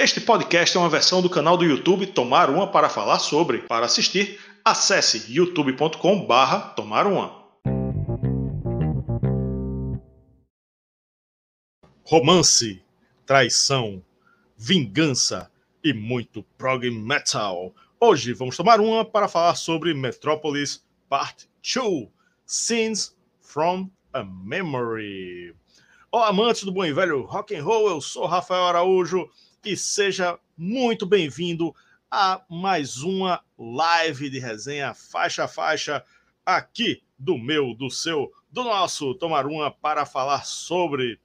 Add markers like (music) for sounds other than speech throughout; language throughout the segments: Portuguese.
Este podcast é uma versão do canal do YouTube Tomar Uma para falar sobre. Para assistir, acesse youtube.com/barra Tomar Uma. Romance, traição, vingança e muito prog metal. Hoje vamos tomar uma para falar sobre Metropolis Part 2, Scenes from a Memory. Olá, amantes do bom e velho rock and roll, eu sou Rafael Araújo e seja muito bem-vindo a mais uma live de resenha faixa a faixa aqui do meu, do seu, do nosso Tomar Uma para falar sobre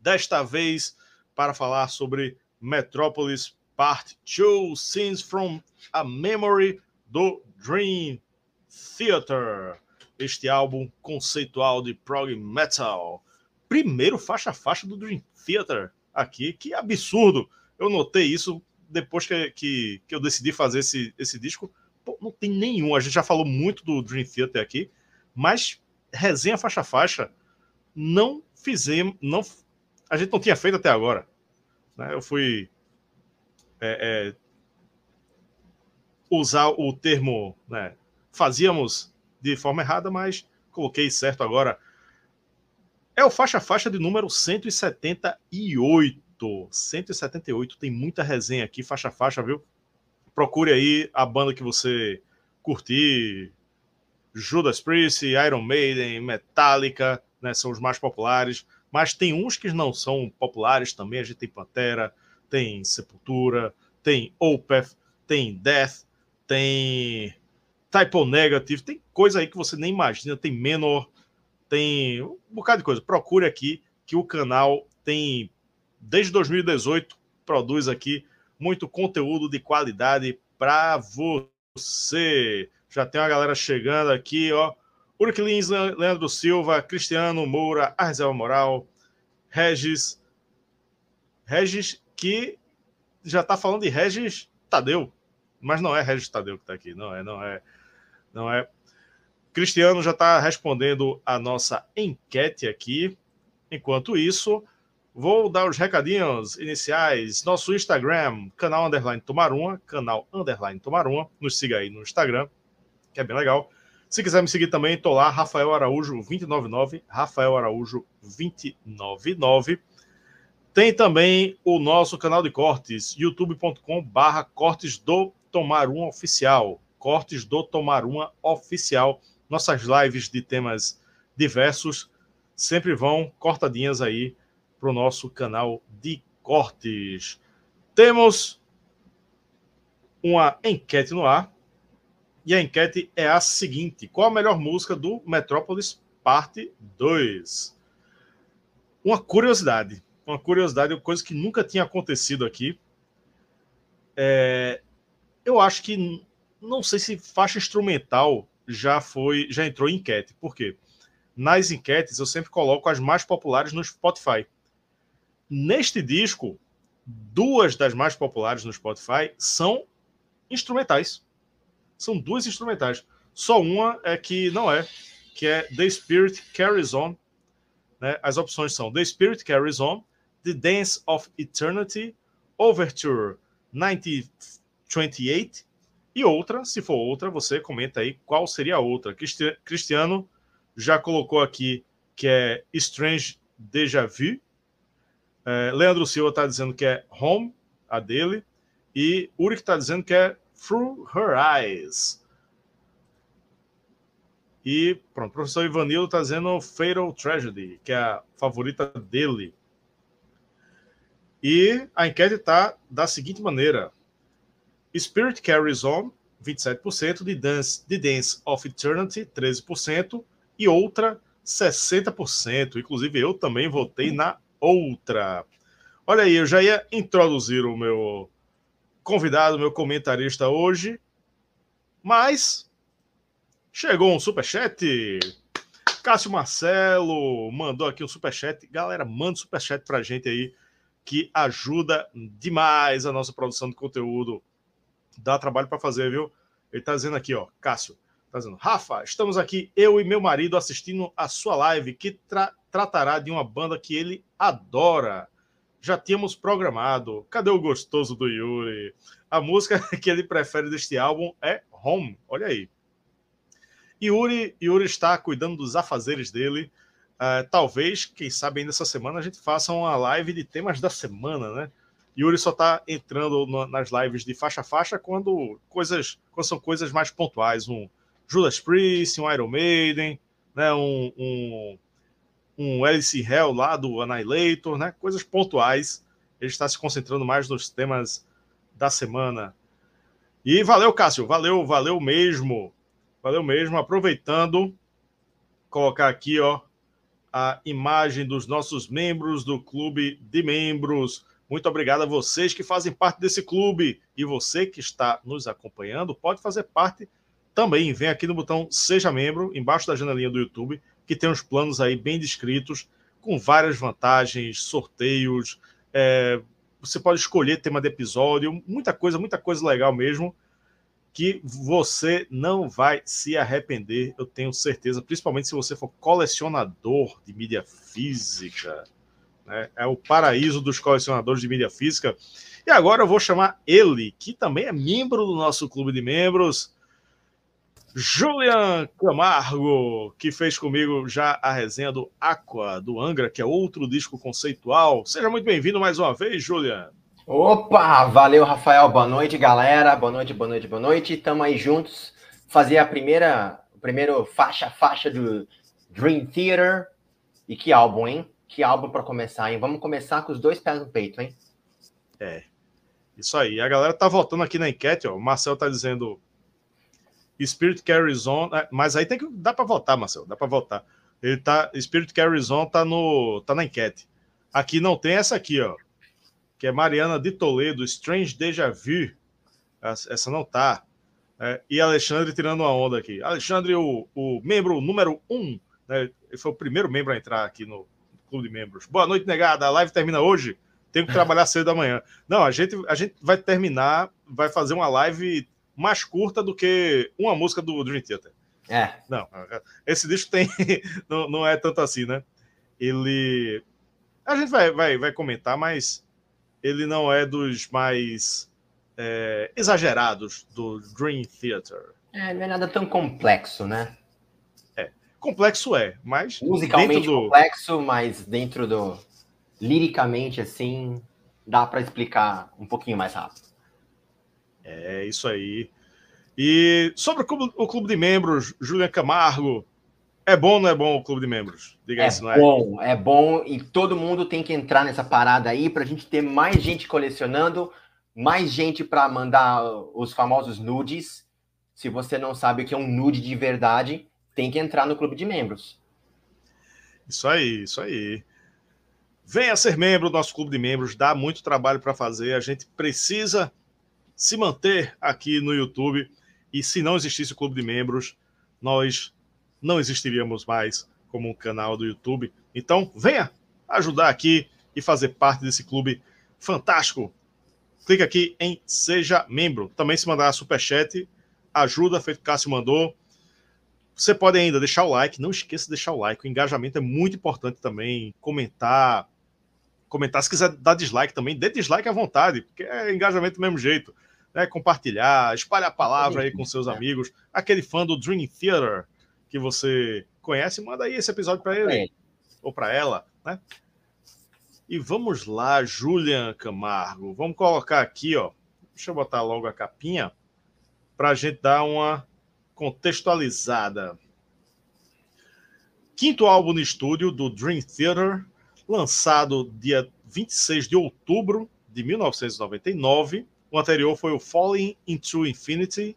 desta vez para falar sobre Metropolis Part 2 Scenes from a Memory do Dream Theater. Este álbum conceitual de prog metal. Primeiro faixa a faixa do Dream Theater aqui. Que absurdo! Eu notei isso depois que, que, que eu decidi fazer esse, esse disco. Pô, não tem nenhum. A gente já falou muito do Dream Theater aqui, mas resenha faixa faixa não fizemos. Não, a gente não tinha feito até agora. Né? Eu fui é, é, usar o termo. Né? Fazíamos de forma errada, mas coloquei certo agora. É o faixa faixa de número 178. 178 tem muita resenha aqui, faixa faixa, viu? Procure aí a banda que você curtir. Judas Priest, Iron Maiden, Metallica, né, são os mais populares, mas tem uns que não são populares também. A gente tem Pantera, tem Sepultura, tem Opeth, tem Death, tem Typo Negative, tem coisa aí que você nem imagina, tem Menor, tem um bocado de coisa. Procure aqui que o canal tem desde 2018 produz aqui muito conteúdo de qualidade para você. Já tem uma galera chegando aqui, ó. Uric Lins, Leandro Silva, Cristiano Moura, Arzel Moral, Regis. Regis que já está falando de Regis Tadeu, mas não é Regis Tadeu que está aqui, não é, não é, não é. Cristiano já está respondendo a nossa enquete aqui. Enquanto isso, Vou dar os recadinhos iniciais. Nosso Instagram, canal underline Tomaruma, canal underline Tomaruma. Nos siga aí no Instagram, que é bem legal. Se quiser me seguir também, tô lá, Rafael Araújo 299, Rafael Araújo 299. Tem também o nosso canal de cortes, youtube.com barra cortes do Tomar Uma Oficial. Cortes do Tomar Uma Oficial. Nossas lives de temas diversos sempre vão cortadinhas aí para o nosso canal de cortes. Temos uma enquete no ar. E a enquete é a seguinte: qual a melhor música do Metrópolis Parte 2? Uma curiosidade, uma curiosidade, uma coisa que nunca tinha acontecido aqui. É, eu acho que não sei se faixa instrumental já foi, já entrou em enquete. Por quê? Nas enquetes eu sempre coloco as mais populares no Spotify. Neste disco, duas das mais populares no Spotify são instrumentais. São duas instrumentais. Só uma é que não é, que é The Spirit Carries On. Né? As opções são The Spirit Carries On, The Dance of Eternity, Overture 1928 e outra, se for outra, você comenta aí qual seria a outra. Cristiano já colocou aqui que é Strange Deja Vu, é, Leandro Silva está dizendo que é Home, a dele. E Uric está dizendo que é Through Her Eyes. E pronto, o professor Ivanildo está dizendo Fatal Tragedy, que é a favorita dele. E a enquete está da seguinte maneira: Spirit Carries On, 27%, The Dance, The Dance of Eternity, 13%, e outra, 60%. Inclusive, eu também votei na outra. Olha aí, eu já ia introduzir o meu convidado, meu comentarista hoje, mas chegou um superchat. Cássio Marcelo mandou aqui um superchat. Galera, manda superchat pra gente aí, que ajuda demais a nossa produção de conteúdo. Dá trabalho para fazer, viu? Ele tá dizendo aqui, ó, Cássio, tá dizendo, Rafa, estamos aqui, eu e meu marido, assistindo a sua live que tra tratará de uma banda que ele adora. já tínhamos programado. Cadê o gostoso do Yuri? A música (laughs) que ele prefere deste álbum é Home. Olha aí. Yuri, Yuri está cuidando dos afazeres dele. Uh, talvez, quem sabe, ainda essa semana a gente faça uma live de temas da semana, né? Yuri só está entrando no, nas lives de faixa a faixa quando coisas quando são coisas mais pontuais. Um Judas Priest, um Iron Maiden, né? um, um, um Alice Hell lá do Annihilator, né? coisas pontuais. Ele está se concentrando mais nos temas da semana. E valeu, Cássio, valeu, valeu mesmo. Valeu mesmo. Aproveitando, colocar aqui, ó, a imagem dos nossos membros do clube de membros. Muito obrigado a vocês que fazem parte desse clube. E você que está nos acompanhando pode fazer parte também. Vem aqui no botão Seja Membro, embaixo da janelinha do YouTube, que tem uns planos aí bem descritos, com várias vantagens, sorteios. É, você pode escolher tema de episódio, muita coisa, muita coisa legal mesmo que você não vai se arrepender, eu tenho certeza, principalmente se você for colecionador de mídia física. Né? É o paraíso dos colecionadores de mídia física. E agora eu vou chamar ele, que também é membro do nosso clube de membros, Julian Camargo, que fez comigo já a resenha do Aqua, do Angra, que é outro disco conceitual. Seja muito bem-vindo mais uma vez, Julian. Opa, valeu, Rafael. Boa noite, galera. Boa noite, boa noite, boa noite. Estamos aí juntos fazer a primeira, primeiro faixa faixa do Dream Theater. E que álbum, hein? Que álbum para começar, hein? Vamos começar com os dois pés no peito, hein? É. Isso aí. A galera tá votando aqui na enquete, ó. O Marcel tá dizendo Spirit Carries On, é, mas aí tem que dá para votar, Marcel, dá para votar. Ele tá Spirit Carries On tá no tá na enquete. Aqui não tem essa aqui, ó que é Mariana de Toledo, Strange Deja Vu. Essa não tá. É, e Alexandre tirando uma onda aqui. Alexandre, o, o membro número um, né, ele foi o primeiro membro a entrar aqui no Clube de Membros. Boa noite, negada. A live termina hoje. Tenho que trabalhar (laughs) cedo da manhã. Não, a gente, a gente vai terminar, vai fazer uma live mais curta do que uma música do Dream Theater. É. Não, esse disco tem. (laughs) não, não é tanto assim, né? Ele. A gente vai, vai, vai comentar, mas ele não é dos mais é, exagerados do Dream Theater. É, não é nada tão complexo, né? Complexo é, mas. Musicalmente do... complexo, mas dentro do. Liricamente, assim, dá para explicar um pouquinho mais rápido. É, isso aí. E sobre o clube, o clube de membros, Julian Camargo, é bom ou não é bom o clube de membros? Diga é isso, não é? bom, é bom e todo mundo tem que entrar nessa parada aí para a gente ter mais gente colecionando, mais gente para mandar os famosos nudes. Se você não sabe o que é um nude de verdade, tem que entrar no clube de membros. Isso aí, isso aí. Venha ser membro do nosso clube de membros, dá muito trabalho para fazer. A gente precisa se manter aqui no YouTube. E se não existisse o clube de membros, nós não existiríamos mais como um canal do YouTube. Então, venha ajudar aqui e fazer parte desse clube fantástico. Clique aqui em Seja Membro. Também se mandar superchat, ajuda, feito Cássio mandou. Você pode ainda deixar o like, não esqueça de deixar o like. O engajamento é muito importante também. Comentar, comentar. Se quiser dar dislike também, dê dislike à vontade, porque é engajamento do mesmo jeito. Né? Compartilhar, espalhar a palavra aí com seus amigos. Aquele fã do Dream Theater que você conhece, manda aí esse episódio para ele é. ou para ela, né? E vamos lá, Julian Camargo. Vamos colocar aqui, ó. Deixa eu botar logo a capinha para a gente dar uma contextualizada. Quinto álbum no estúdio do Dream Theater, lançado dia 26 de outubro de 1999. O anterior foi o Falling into Infinity,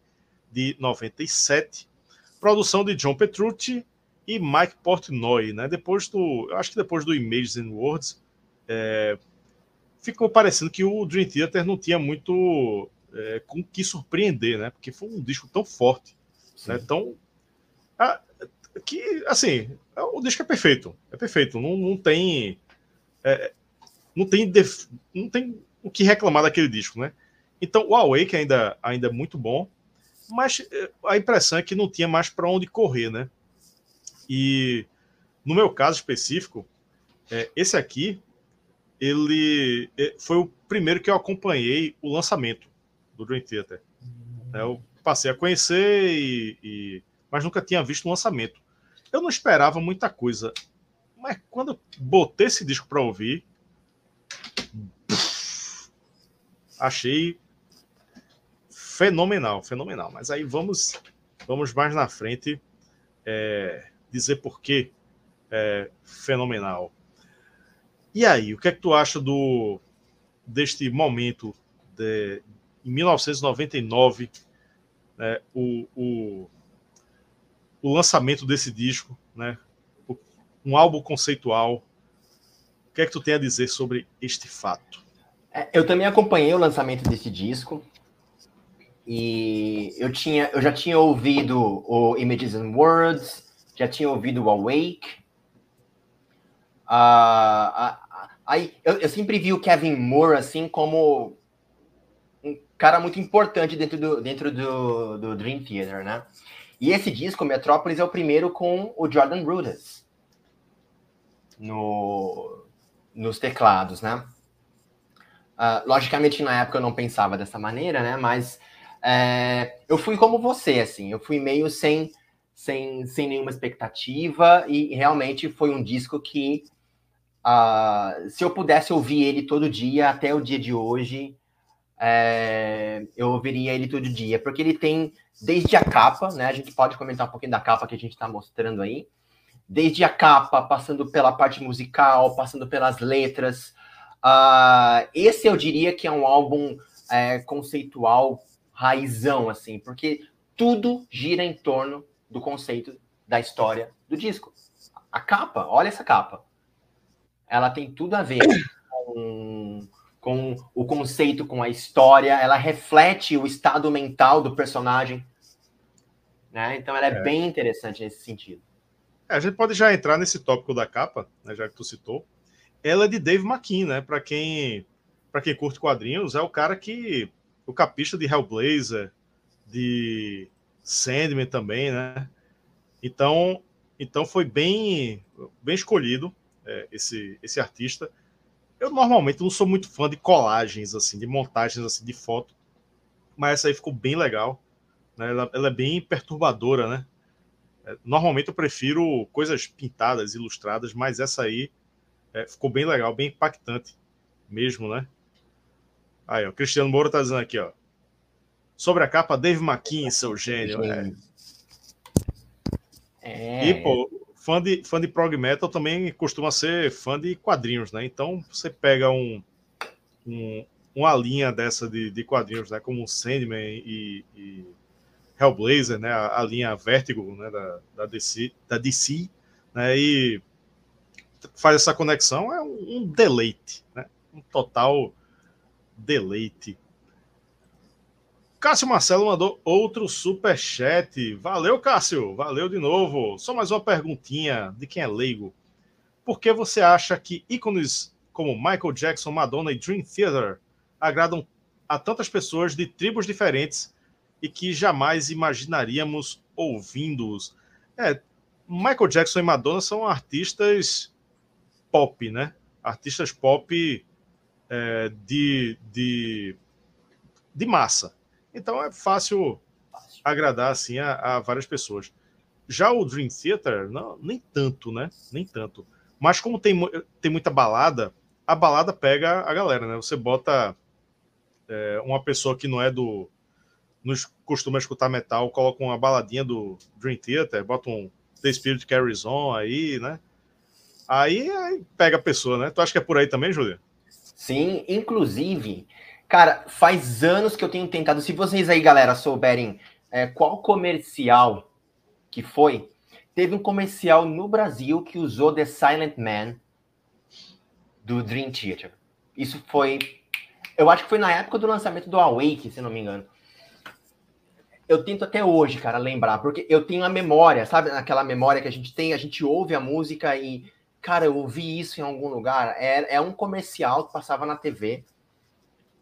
de 97 produção de John Petrucci e Mike Portnoy, né? Depois do, eu acho que depois do Images and Words, é, ficou parecendo que o Dream Theater não tinha muito é, com que surpreender, né? Porque foi um disco tão forte, né? Tão ah, que assim, o disco é perfeito, é perfeito, não, não tem é, não tem def, não tem o que reclamar daquele disco, né? Então o Awake ainda ainda é muito bom, mas eh, a impressão é que não tinha mais para onde correr, né? E no meu caso específico, é, esse aqui ele é, foi o primeiro que eu acompanhei o lançamento do Dream Theater. É, eu passei a conhecer, e, e, mas nunca tinha visto o lançamento. Eu não esperava muita coisa, mas quando eu botei esse disco para ouvir, achei fenomenal, fenomenal. Mas aí vamos, vamos mais na frente é, dizer por que é fenomenal. E aí, o que é que tu acha do deste momento de, em 1999, né, o, o, o, lançamento desse disco, né, um álbum conceitual. O que é que tu tem a dizer sobre este fato? É, eu também acompanhei o lançamento desse disco e eu tinha, eu já tinha ouvido o Images and Words, já tinha ouvido o Awake, Uh, aí eu, eu, sempre vi o Kevin Moore assim como cara muito importante dentro do, dentro do, do Dream Theater, né? E esse disco, Metrópolis, é o primeiro com o Jordan Rudess no, nos teclados, né? Uh, logicamente, na época eu não pensava dessa maneira, né? Mas é, eu fui como você, assim, eu fui meio sem, sem, sem nenhuma expectativa e realmente foi um disco que Uh, se eu pudesse ouvir ele todo dia, até o dia de hoje, é, eu ouviria ele todo dia, porque ele tem desde a capa, né? A gente pode comentar um pouquinho da capa que a gente está mostrando aí. Desde a capa, passando pela parte musical, passando pelas letras. Uh, esse eu diria que é um álbum é, conceitual raizão, assim, porque tudo gira em torno do conceito da história do disco. A capa, olha essa capa ela tem tudo a ver com, com o conceito, com a história, ela reflete o estado mental do personagem. Né? Então ela é, é. bem interessante nesse sentido. É, a gente pode já entrar nesse tópico da capa, né, já que tu citou. Ela é de Dave McKean, né? Para quem, para quem curte quadrinhos, é o cara que. O capista de Hellblazer, de Sandman também, né? Então, então foi bem, bem escolhido é, esse, esse artista. Eu normalmente não sou muito fã de colagens, assim, de montagens assim, de foto, mas essa aí ficou bem legal. Né? Ela, ela é bem perturbadora, né? É, normalmente eu prefiro coisas pintadas, ilustradas, mas essa aí é, ficou bem legal, bem impactante mesmo, né? Aí, ó, Cristiano Moura tá dizendo aqui, ó. Sobre a capa, Dave McKean, seu gênio. É. É. E, pô, fã de, fã de prog metal também costuma ser fã de quadrinhos, né? Então você pega um, um uma linha dessa de, de, quadrinhos, né? Como Sandman e, e Hellblazer, né? A, a, linha Vertigo, né? Da, da DC, da DC, né? E faz essa conexão é um, um deleite, né? Um total deleite. Cássio Marcelo mandou outro super chat. Valeu, Cássio. Valeu de novo. Só mais uma perguntinha de quem é leigo. Por que você acha que ícones como Michael Jackson, Madonna e Dream Theater agradam a tantas pessoas de tribos diferentes e que jamais imaginaríamos ouvindo-os? É, Michael Jackson e Madonna são artistas pop, né? Artistas pop é, de, de, de massa então é fácil agradar assim a, a várias pessoas. Já o Dream Theater, não, nem tanto, né? Nem tanto. Mas como tem, tem muita balada, a balada pega a galera, né? Você bota é, uma pessoa que não é do. não costuma escutar metal, coloca uma baladinha do Dream Theater, bota um The Spirit Carries On aí, né? Aí, aí pega a pessoa, né? Tu acha que é por aí também, Júlia? Sim, inclusive, Cara, faz anos que eu tenho tentado. Se vocês aí, galera, souberem é, qual comercial que foi, teve um comercial no Brasil que usou The Silent Man do Dream Theater. Isso foi. Eu acho que foi na época do lançamento do Awake, se não me engano. Eu tento até hoje, cara, lembrar, porque eu tenho a memória, sabe? Aquela memória que a gente tem, a gente ouve a música e, cara, eu ouvi isso em algum lugar. É, é um comercial que passava na TV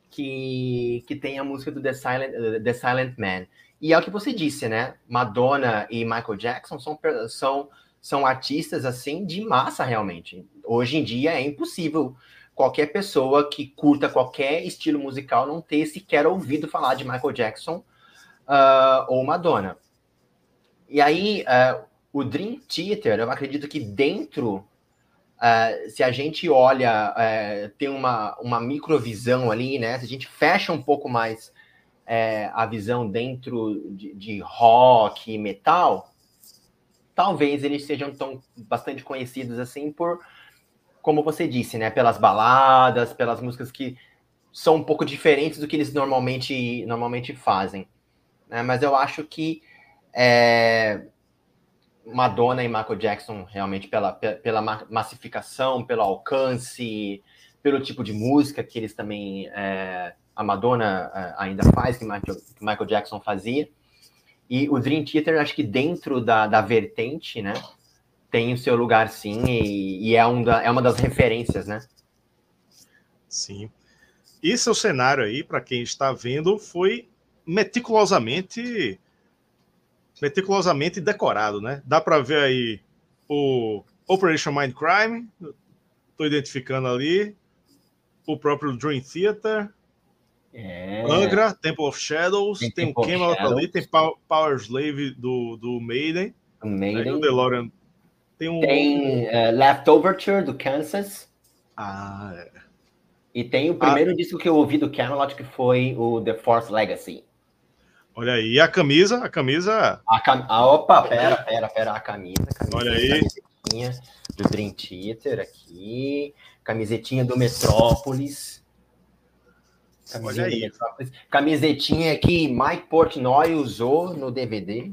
que, que tem a música do The Silent, uh, The Silent Man. E é o que você disse, né? Madonna e Michael Jackson são, são, são artistas assim de massa realmente. Hoje em dia é impossível qualquer pessoa que curta qualquer estilo musical não ter sequer ouvido falar de Michael Jackson uh, ou Madonna. E aí, uh, o Dream Theater, eu acredito que dentro, uh, se a gente olha, tem uma, uma microvisão ali, né? Se a gente fecha um pouco mais a visão dentro de, de rock e metal, talvez eles sejam tão bastante conhecidos assim por como você disse, né, pelas baladas, pelas músicas que são um pouco diferentes do que eles normalmente, normalmente fazem. Né? Mas eu acho que é, Madonna e Michael Jackson, realmente, pela, pela massificação, pelo alcance, pelo tipo de música que eles também. É, a Madonna é, ainda faz, que Michael, Jackson fazia. E o Dream Theater, acho que dentro da, da vertente, né? tem o seu lugar sim e, e é, um da, é uma das referências, né? Sim. E seu cenário aí, para quem está vendo, foi meticulosamente meticulosamente decorado, né? Dá para ver aí o Operation Mindcrime, estou identificando ali, o próprio Dream Theater, é. Angra, Temple of Shadows, tem, tem o Camelot ali, tem Power Slave do, do Maiden, Maiden. Aí o DeLorean tem um. Tem uh, Leftoverture do Kansas. Ah, é. E tem o primeiro ah. disco que eu ouvi do Camelot, que foi o The Force Legacy. Olha aí, a camisa, a camisa. A cam... ah, opa, pera, pera, pera, a camisa. camisa Olha aí. Do Dream Theater aqui. Camisetinha do Metrópolis. Camisetinha Olha aí. Metrópolis. Camisetinha que Mike Portnoy usou no DVD.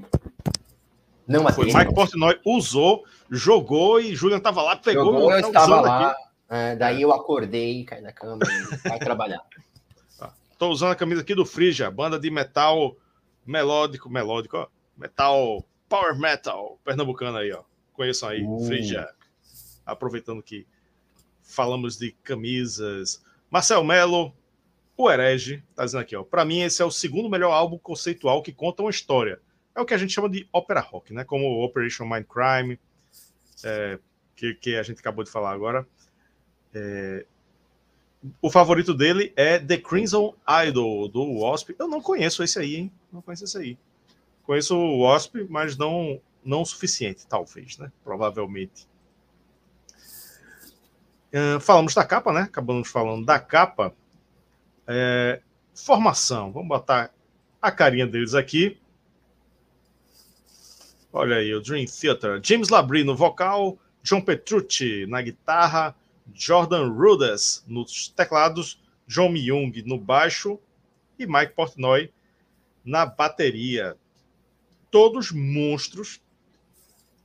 Não Foi Mike Portnoy usou, jogou e Julian estava lá, pegou. Jogou, eu estava lá. É, daí eu acordei, caí na cama e vai trabalhar. (laughs) Estou usando a camisa aqui do Frisia, banda de metal melódico, melódico, ó, metal, power metal, pernambucano aí, ó. Conheçam aí, uh. Aproveitando que falamos de camisas. Marcel Melo, o Herege, tá dizendo aqui, ó. Para mim, esse é o segundo melhor álbum conceitual que conta uma história é o que a gente chama de ópera rock, né? Como Operation Mindcrime, é, que, que a gente acabou de falar agora. É, o favorito dele é The Crimson Idol, do Wasp. Eu não conheço esse aí, hein? Não conheço esse aí. Conheço o Wasp, mas não, não o suficiente, talvez, né? Provavelmente. Uh, falamos da capa, né? Acabamos falando da capa. É, formação. Vamos botar a carinha deles aqui. Olha aí, o Dream Theater. James Labrie no vocal, John Petrucci na guitarra, Jordan Rudess nos teclados, John Myung no baixo e Mike Portnoy na bateria. Todos monstros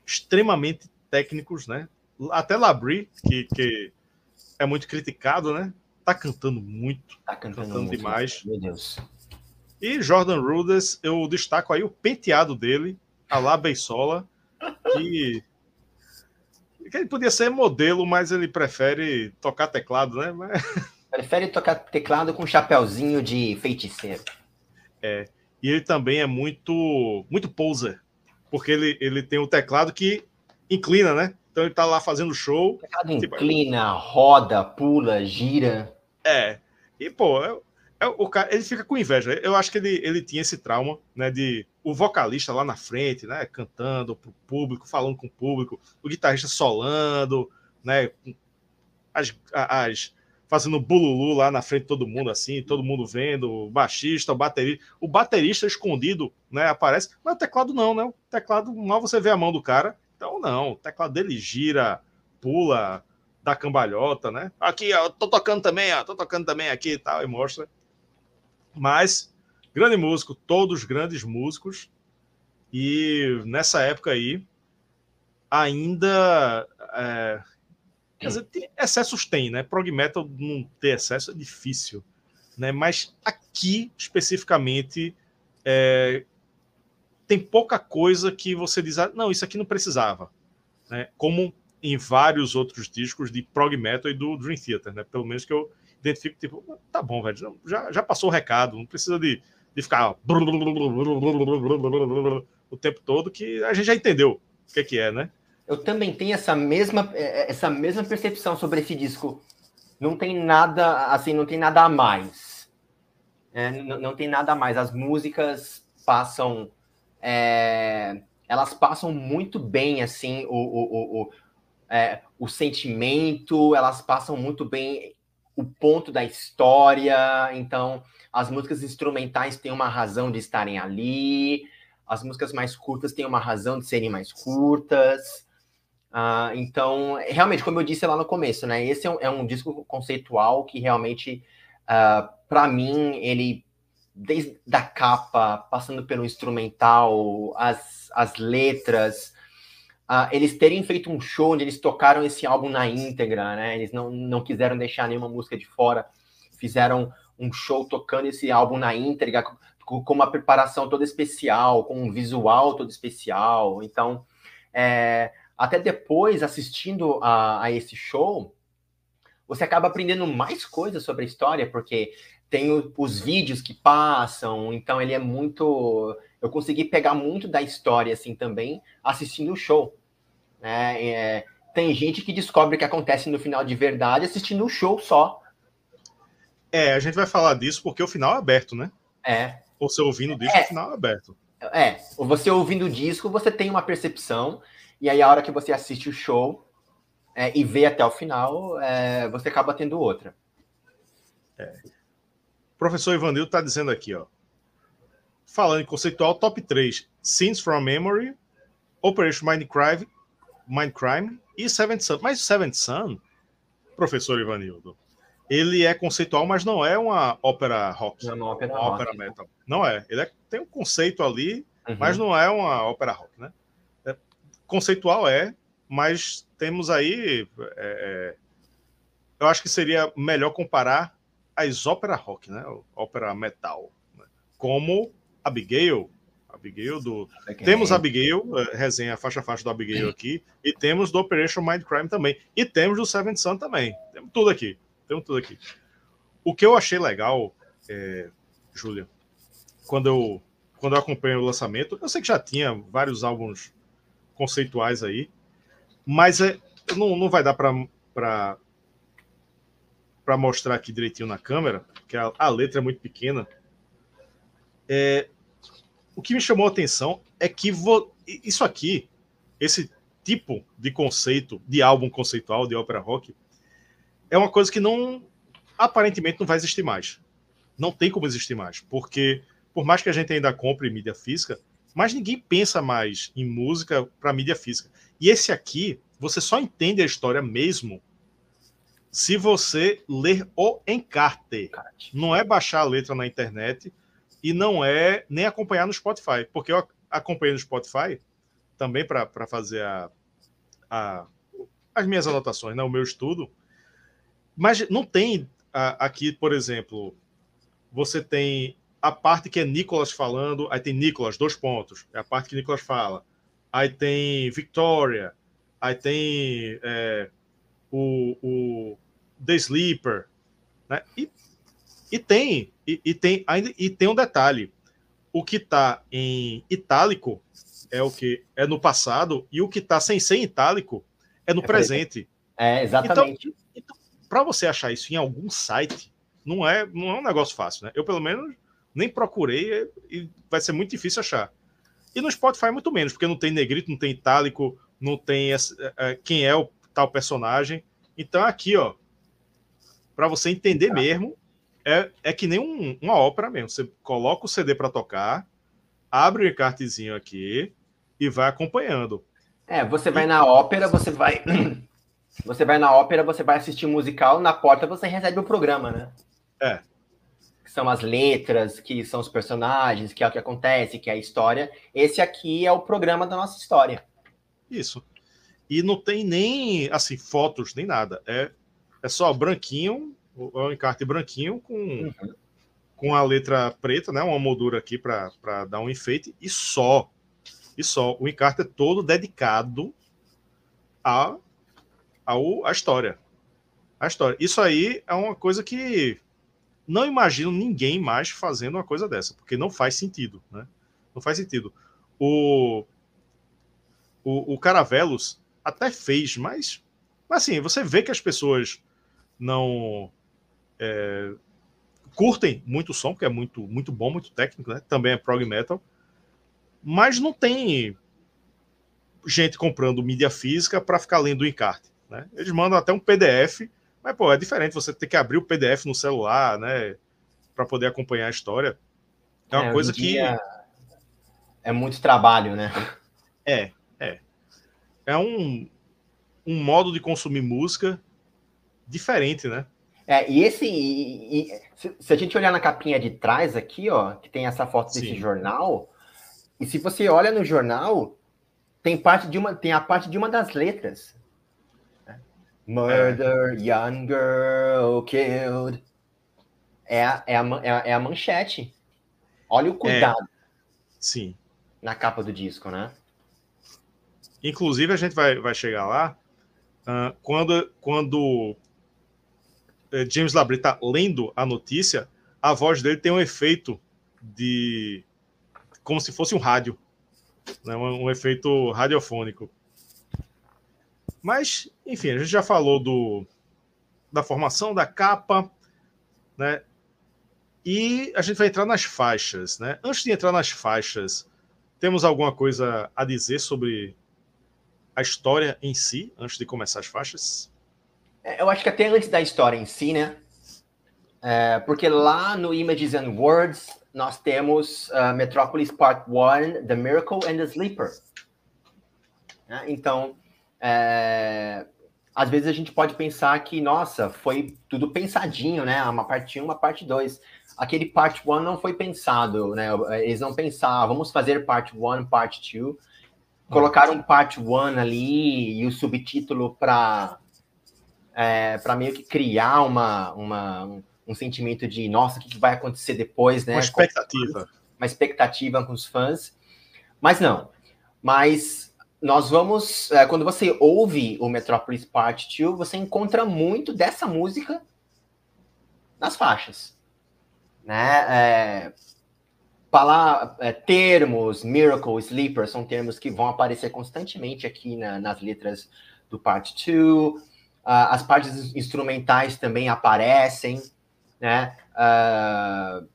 extremamente técnicos, né? Até Labrie, que, que é muito criticado, né? Tá cantando muito. Tá cantando, cantando muito, demais. Meu Deus. E Jordan Rudess, eu destaco aí o penteado dele, a lá Beisola, que, que ele podia ser modelo, mas ele prefere tocar teclado, né? Mas... (laughs) Prefere tocar teclado com chapéuzinho de feiticeiro. É. E ele também é muito muito poser, porque ele, ele tem o um teclado que inclina, né? Então ele tá lá fazendo show. O teclado tipo, inclina, roda, pula, gira. É. E, pô, é, é, o cara, ele fica com inveja. Eu acho que ele, ele tinha esse trauma, né? De o vocalista lá na frente, né, cantando para o público, falando com o público, o guitarrista solando, né, as, as fazendo bululu lá na frente todo mundo assim, todo mundo vendo, o baixista, o baterista, o baterista escondido, né, aparece, mas o teclado não, né? O teclado mal você vê a mão do cara. Então não, o teclado dele gira, pula, dá cambalhota, né? Aqui, ó, tô tocando também, ó, tô tocando também aqui e tal, e mostra. Mas grande músico, todos grandes músicos. E nessa época aí, ainda. É, quer dizer, excessos tem, né? Prog metal não ter excesso é difícil. Né? Mas aqui, especificamente, é, tem pouca coisa que você diz, ah, não, isso aqui não precisava. Né? Como em vários outros discos de prog metal e do Dream Theater, né? Pelo menos que eu identifico, tipo, tá bom, velho, já, já passou o recado, não precisa de de ficar o tempo todo, que a gente já entendeu o que, que é, né? Eu também tenho essa mesma, essa mesma percepção sobre esse disco. não tem nada, assim, não tem nada a mais. É, não, não, tem nada a mais. As músicas passam, é, elas passam muito bem, assim, o, o, o, o, é, o sentimento, elas passam muito bem o ponto da história. Então, as músicas instrumentais têm uma razão de estarem ali, as músicas mais curtas têm uma razão de serem mais curtas. Uh, então, realmente, como eu disse lá no começo, né? Esse é um, é um disco conceitual que realmente, uh, ah, para mim, ele desde a capa, passando pelo instrumental, as, as letras, uh, eles terem feito um show onde eles tocaram esse álbum na íntegra, né? Eles não, não quiseram deixar nenhuma música de fora, fizeram um show tocando esse álbum na íntegra, com, com uma preparação toda especial, com um visual todo especial. Então, é, até depois, assistindo a, a esse show, você acaba aprendendo mais coisas sobre a história, porque tem o, os vídeos que passam, então ele é muito. Eu consegui pegar muito da história assim também assistindo o show. Né? É, tem gente que descobre o que acontece no final de verdade assistindo o show só. É, a gente vai falar disso porque o final é aberto, né? É. Você ouvindo o disco, é. o final é aberto. É, você ouvindo o disco, você tem uma percepção, e aí a hora que você assiste o show é, e vê até o final, é, você acaba tendo outra. É. O professor Ivanil está dizendo aqui, ó. Falando em conceitual, top 3. Scenes from Memory, Operation Mindcrime, Mindcrime e Seventh Sun. Mas Seventh Sun, professor Ivanildo, ele é conceitual, mas não é uma ópera rock. Não é uma ópera, uma ópera metal. Não é. Ele é, tem um conceito ali, uhum. mas não é uma ópera rock, né? É, conceitual é, mas temos aí. É, é eu acho que seria melhor comparar as ópera rock, né? Ópera metal. Né? Como Abigail. Abigail do. Temos Abigail, é, resenha faixa faixa do Abigail aqui, e temos do Operation Mindcrime também. E temos do Seventh Sun também. Temos tudo aqui. Temos tudo aqui. O que eu achei legal, é, Júlia, quando eu, quando eu o lançamento, eu sei que já tinha vários álbuns conceituais aí, mas é, não, não vai dar para para mostrar aqui direitinho na câmera, porque a, a letra é muito pequena. É, o que me chamou a atenção é que vo, isso aqui, esse tipo de conceito, de álbum conceitual, de ópera rock, é uma coisa que não aparentemente não vai existir mais. Não tem como existir mais, porque por mais que a gente ainda compre mídia física, mas ninguém pensa mais em música para mídia física. E esse aqui, você só entende a história mesmo se você ler o encarte. Não é baixar a letra na internet e não é nem acompanhar no Spotify, porque eu acompanhei no Spotify também para fazer a, a, as minhas anotações, né, o meu estudo. Mas não tem aqui, por exemplo, você tem a parte que é Nicolas falando, aí tem Nicolas, dois pontos, é a parte que Nicolas fala. Aí tem Victoria, aí tem é, o, o The Sleeper, né? E, e tem, e, e, tem ainda e tem um detalhe. O que está em itálico é o que é no passado e o que está sem ser itálico é no é presente. É, exatamente. Então para você achar isso em algum site, não é, não é um negócio fácil, né? Eu, pelo menos, nem procurei e vai ser muito difícil achar. E no Spotify, muito menos, porque não tem negrito, não tem itálico, não tem essa, é, é, quem é o tal personagem. Então, aqui, ó, para você entender tá. mesmo, é, é que nem um, uma ópera mesmo. Você coloca o CD para tocar, abre o encartezinho aqui e vai acompanhando. É, você vai na ópera, você vai (clears throat) Você vai na ópera, você vai assistir um musical, na porta você recebe o programa, né? É. Que são as letras, que são os personagens, que é o que acontece, que é a história. Esse aqui é o programa da nossa história. Isso. E não tem nem, assim, fotos, nem nada. É, é só branquinho, o um encarte branquinho com, uhum. com a letra preta, né? Uma moldura aqui para dar um enfeite, e só. E só. O encarte é todo dedicado a a, a história. A história. Isso aí é uma coisa que não imagino ninguém mais fazendo uma coisa dessa, porque não faz sentido, né? Não faz sentido. O, o, o Caravelos até fez, mas, mas assim, você vê que as pessoas não é, curtem muito o som, que é muito, muito bom, muito técnico, né? Também é prog metal. Mas não tem gente comprando mídia física para ficar lendo o encarte. Né? Eles mandam até um PDF, mas pô, é diferente você ter que abrir o PDF no celular, né? Para poder acompanhar a história. É uma é, coisa que. É muito trabalho, né? É, é. É um, um modo de consumir música diferente, né? É, e esse. E, e, se a gente olhar na capinha de trás aqui, ó, que tem essa foto desse Sim. jornal, e se você olha no jornal, tem parte de uma, tem a parte de uma das letras. Murder, é. young girl killed. É a, é, a, é a manchete. Olha o cuidado. É. Sim. Na capa do disco, né? Inclusive, a gente vai, vai chegar lá. Uh, quando, quando eh, James Labrie está lendo a notícia, a voz dele tem um efeito de. como se fosse um rádio. Né? Um, um efeito radiofônico. Mas, enfim, a gente já falou do, da formação da capa, né? E a gente vai entrar nas faixas, né? Antes de entrar nas faixas, temos alguma coisa a dizer sobre a história em si, antes de começar as faixas? É, eu acho que até antes da história em si, né? É, porque lá no Images and Words nós temos uh, Metropolis Part 1, The Miracle and the Sleeper. É, então, é, às vezes a gente pode pensar que, nossa, foi tudo pensadinho, né? Uma parte 1, uma parte 2. Aquele Part 1 não foi pensado, né? Eles não pensaram, vamos fazer Part 1, Part 2. Colocaram Part 1 ali e o subtítulo para é, para meio que criar uma, uma, um sentimento de nossa, o que vai acontecer depois, né? Uma expectativa. Uma expectativa com os fãs. Mas não. Mas nós vamos. É, quando você ouve o Metropolis Part 2, você encontra muito dessa música nas faixas. Né? É, é, termos, miracle, sleeper, são termos que vão aparecer constantemente aqui na, nas letras do Part 2. Uh, as partes instrumentais também aparecem, né? Uh,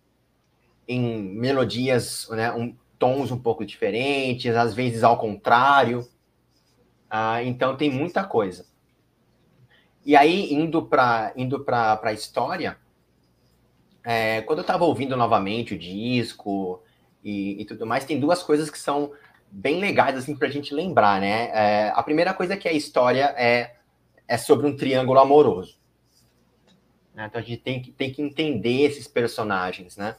em melodias, né? Um, tons um pouco diferentes, às vezes ao contrário. Uh, então tem muita coisa. E aí, indo para indo a história, é, quando eu estava ouvindo novamente o disco e, e, tudo mais, tem duas coisas que são bem legais assim, para a gente lembrar, né? É, a primeira coisa é que a história é é sobre um triângulo amoroso. Né? Então a gente tem que, tem que entender esses personagens, né?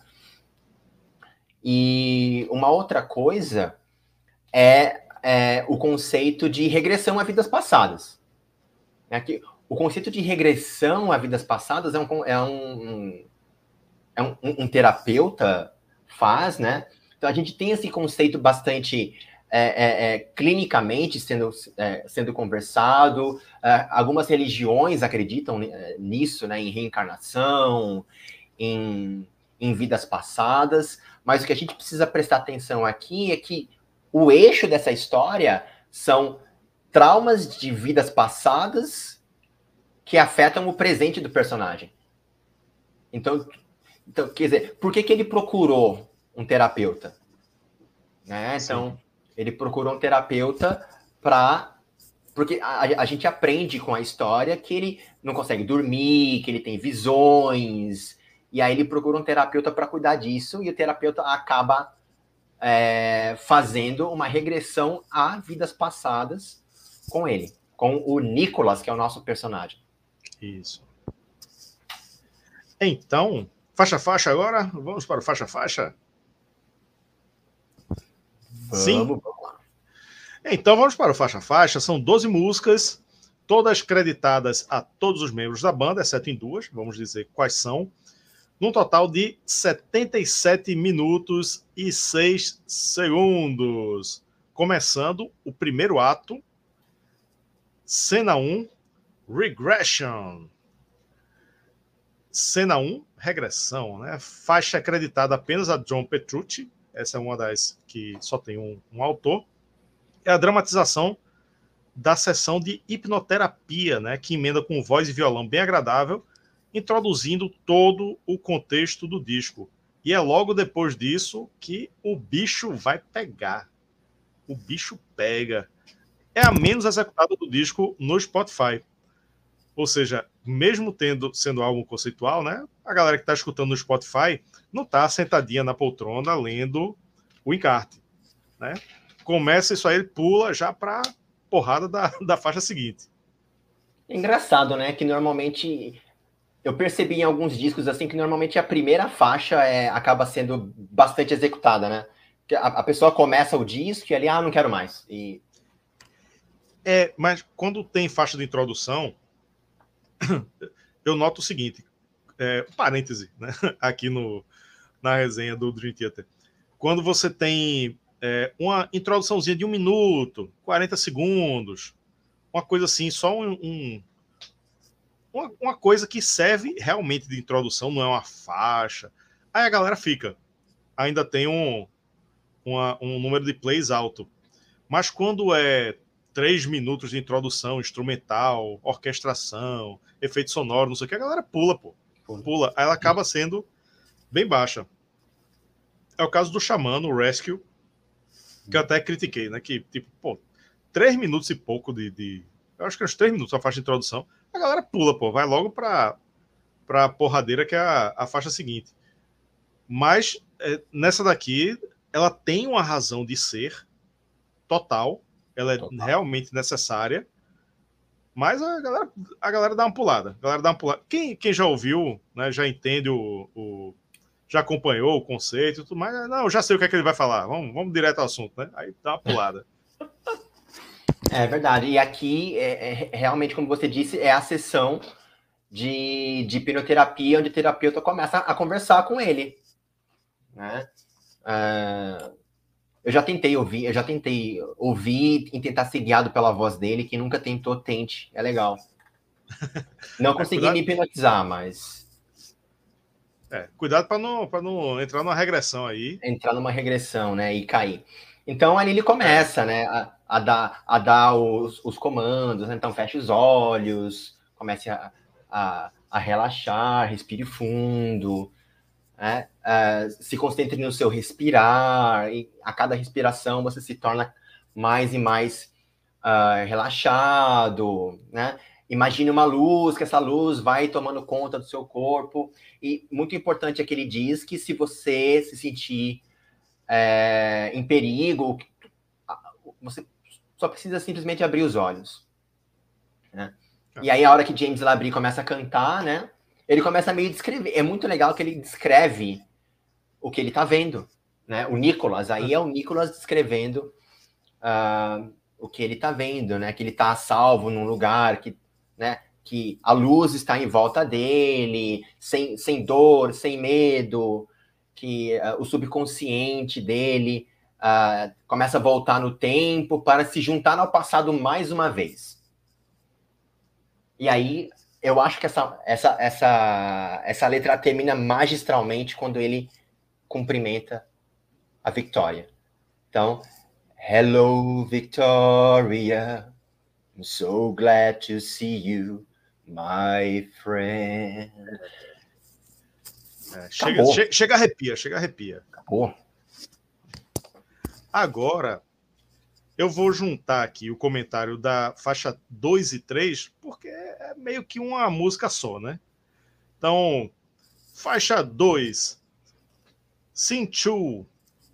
E uma outra coisa é, é o conceito de regressão a vidas passadas. É que o conceito de regressão a vidas passadas é um, é um, é um, um terapeuta faz, né? Então a gente tem esse conceito bastante é, é, é, clinicamente sendo, é, sendo conversado. É, algumas religiões acreditam nisso, né, em reencarnação, em, em vidas passadas, mas o que a gente precisa prestar atenção aqui é que o eixo dessa história são traumas de vidas passadas que afetam o presente do personagem. Então, então quer dizer, por que, que ele procurou um terapeuta? Né? Então, ele procurou um terapeuta para. Porque a, a, gente aprende com a história que ele não consegue dormir, que ele tem visões, e aí ele procura um terapeuta para cuidar disso, e o terapeuta acaba é, fazendo uma regressão a vidas passadas com ele, com o Nicolas, que é o nosso personagem. Isso. Então, faixa faixa agora? Vamos para o faixa faixa? Vamos, Sim. Vamos lá. Então vamos para o faixa faixa. São 12 músicas, todas creditadas a todos os membros da banda, exceto em duas, vamos dizer quais são. Num total de 77 minutos e 6 segundos. Começando o primeiro ato, cena 1, Regression. Cena 1, regressão, né? Faixa acreditada apenas a John Petrucci, essa é uma das que só tem um, um autor. É a dramatização da sessão de hipnoterapia, né, que emenda com voz e violão bem agradável, introduzindo todo o contexto do disco. E é logo depois disso que o bicho vai pegar. O bicho pega. É a menos executada do disco no Spotify. Ou seja, mesmo tendo sendo álbum conceitual, né? A galera que está escutando no Spotify não está sentadinha na poltrona lendo o encarte, né? Começa isso aí, ele pula já para porrada da, (laughs) da faixa seguinte. É engraçado, né? Que normalmente eu percebi em alguns discos assim que normalmente a primeira faixa é, acaba sendo bastante executada, né? A, a pessoa começa o disco e ali, ah, não quero mais. E... É, mas quando tem faixa de introdução, (clears throat) eu noto o seguinte, é, parêntese, né? (laughs) Aqui no, na resenha do Dream Theater. Quando você tem é, uma introduçãozinha de um minuto, 40 segundos, uma coisa assim, só um, um uma, uma, coisa que serve realmente de introdução, não é uma faixa. Aí a galera fica. Ainda tem um, uma, um número de plays alto. Mas quando é três minutos de introdução, instrumental, orquestração, efeito sonoro, não sei o que, a galera pula, pô. Pula. Aí ela acaba sendo bem baixa. É o caso do Xamã, no Rescue, que eu até critiquei, né? Que, tipo, pô, três minutos e pouco de. de eu acho que é uns três minutos a faixa de introdução. A galera pula, pô, vai logo pra, pra porradeira, que é a, a faixa seguinte. Mas é, nessa daqui, ela tem uma razão de ser total, ela é total. realmente necessária. Mas a galera, a galera dá uma pulada. A galera dá uma pulada. Quem, quem já ouviu, né, já entende o, o já acompanhou o conceito e tudo mais. Não, já sei o que é que ele vai falar. Vamos, vamos direto ao assunto, né? Aí dá uma pulada. (laughs) É verdade. E aqui, é, é, realmente, como você disse, é a sessão de, de hipnoterapia, onde o terapeuta começa a conversar com ele. Né? Uh, eu já tentei ouvir, eu já tentei ouvir e tentar ser guiado pela voz dele. Quem nunca tentou, tente. É legal. (laughs) Não consegui me hipnotizar, mas é, cuidado para não, não entrar numa regressão aí. Entrar numa regressão, né? E cair. Então ali ele começa, né? A, a dar, a dar os, os comandos, né? Então feche os olhos, comece a, a, a relaxar, respire fundo, né? Uh, se concentre no seu respirar, e a cada respiração você se torna mais e mais uh, relaxado, né? Imagine uma luz, que essa luz vai tomando conta do seu corpo. E muito importante é que ele diz que se você se sentir é, em perigo, você só precisa simplesmente abrir os olhos. Né? É. E aí, a hora que James Labrie começa a cantar, né? Ele começa a meio descrever. É muito legal que ele descreve o que ele está vendo. Né? O Nicolas, aí é o Nicolas descrevendo uh, o que ele está vendo, né? Que ele está salvo num lugar que né? Que a luz está em volta dele, sem, sem dor, sem medo, que uh, o subconsciente dele uh, começa a voltar no tempo para se juntar ao passado mais uma vez. E aí eu acho que essa, essa, essa, essa letra termina magistralmente quando ele cumprimenta a Victoria. Então, Hello, Victoria. I'm so glad to see you, my friend. É, chega, chega, chega arrepia, chega arrepia. Acabou. Agora, eu vou juntar aqui o comentário da faixa 2 e 3, porque é meio que uma música só, né? Então, faixa 2, Sinchu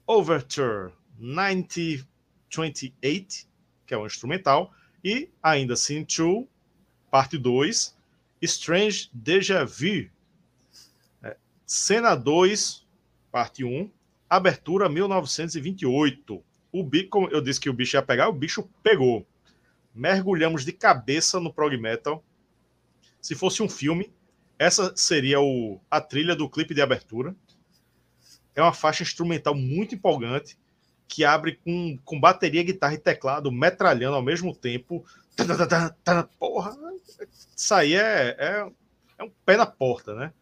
Overture 9028, que é um instrumental. E ainda Two, parte 2, Strange Deja Vu, é, cena 2, parte 1, um, abertura 1928. O bicho, como eu disse que o bicho ia pegar, o bicho pegou. Mergulhamos de cabeça no prog metal. Se fosse um filme, essa seria o, a trilha do clipe de abertura. É uma faixa instrumental muito empolgante que abre com, com bateria, guitarra e teclado metralhando ao mesmo tempo. Porra, isso aí é, é, é um pé na porta, né?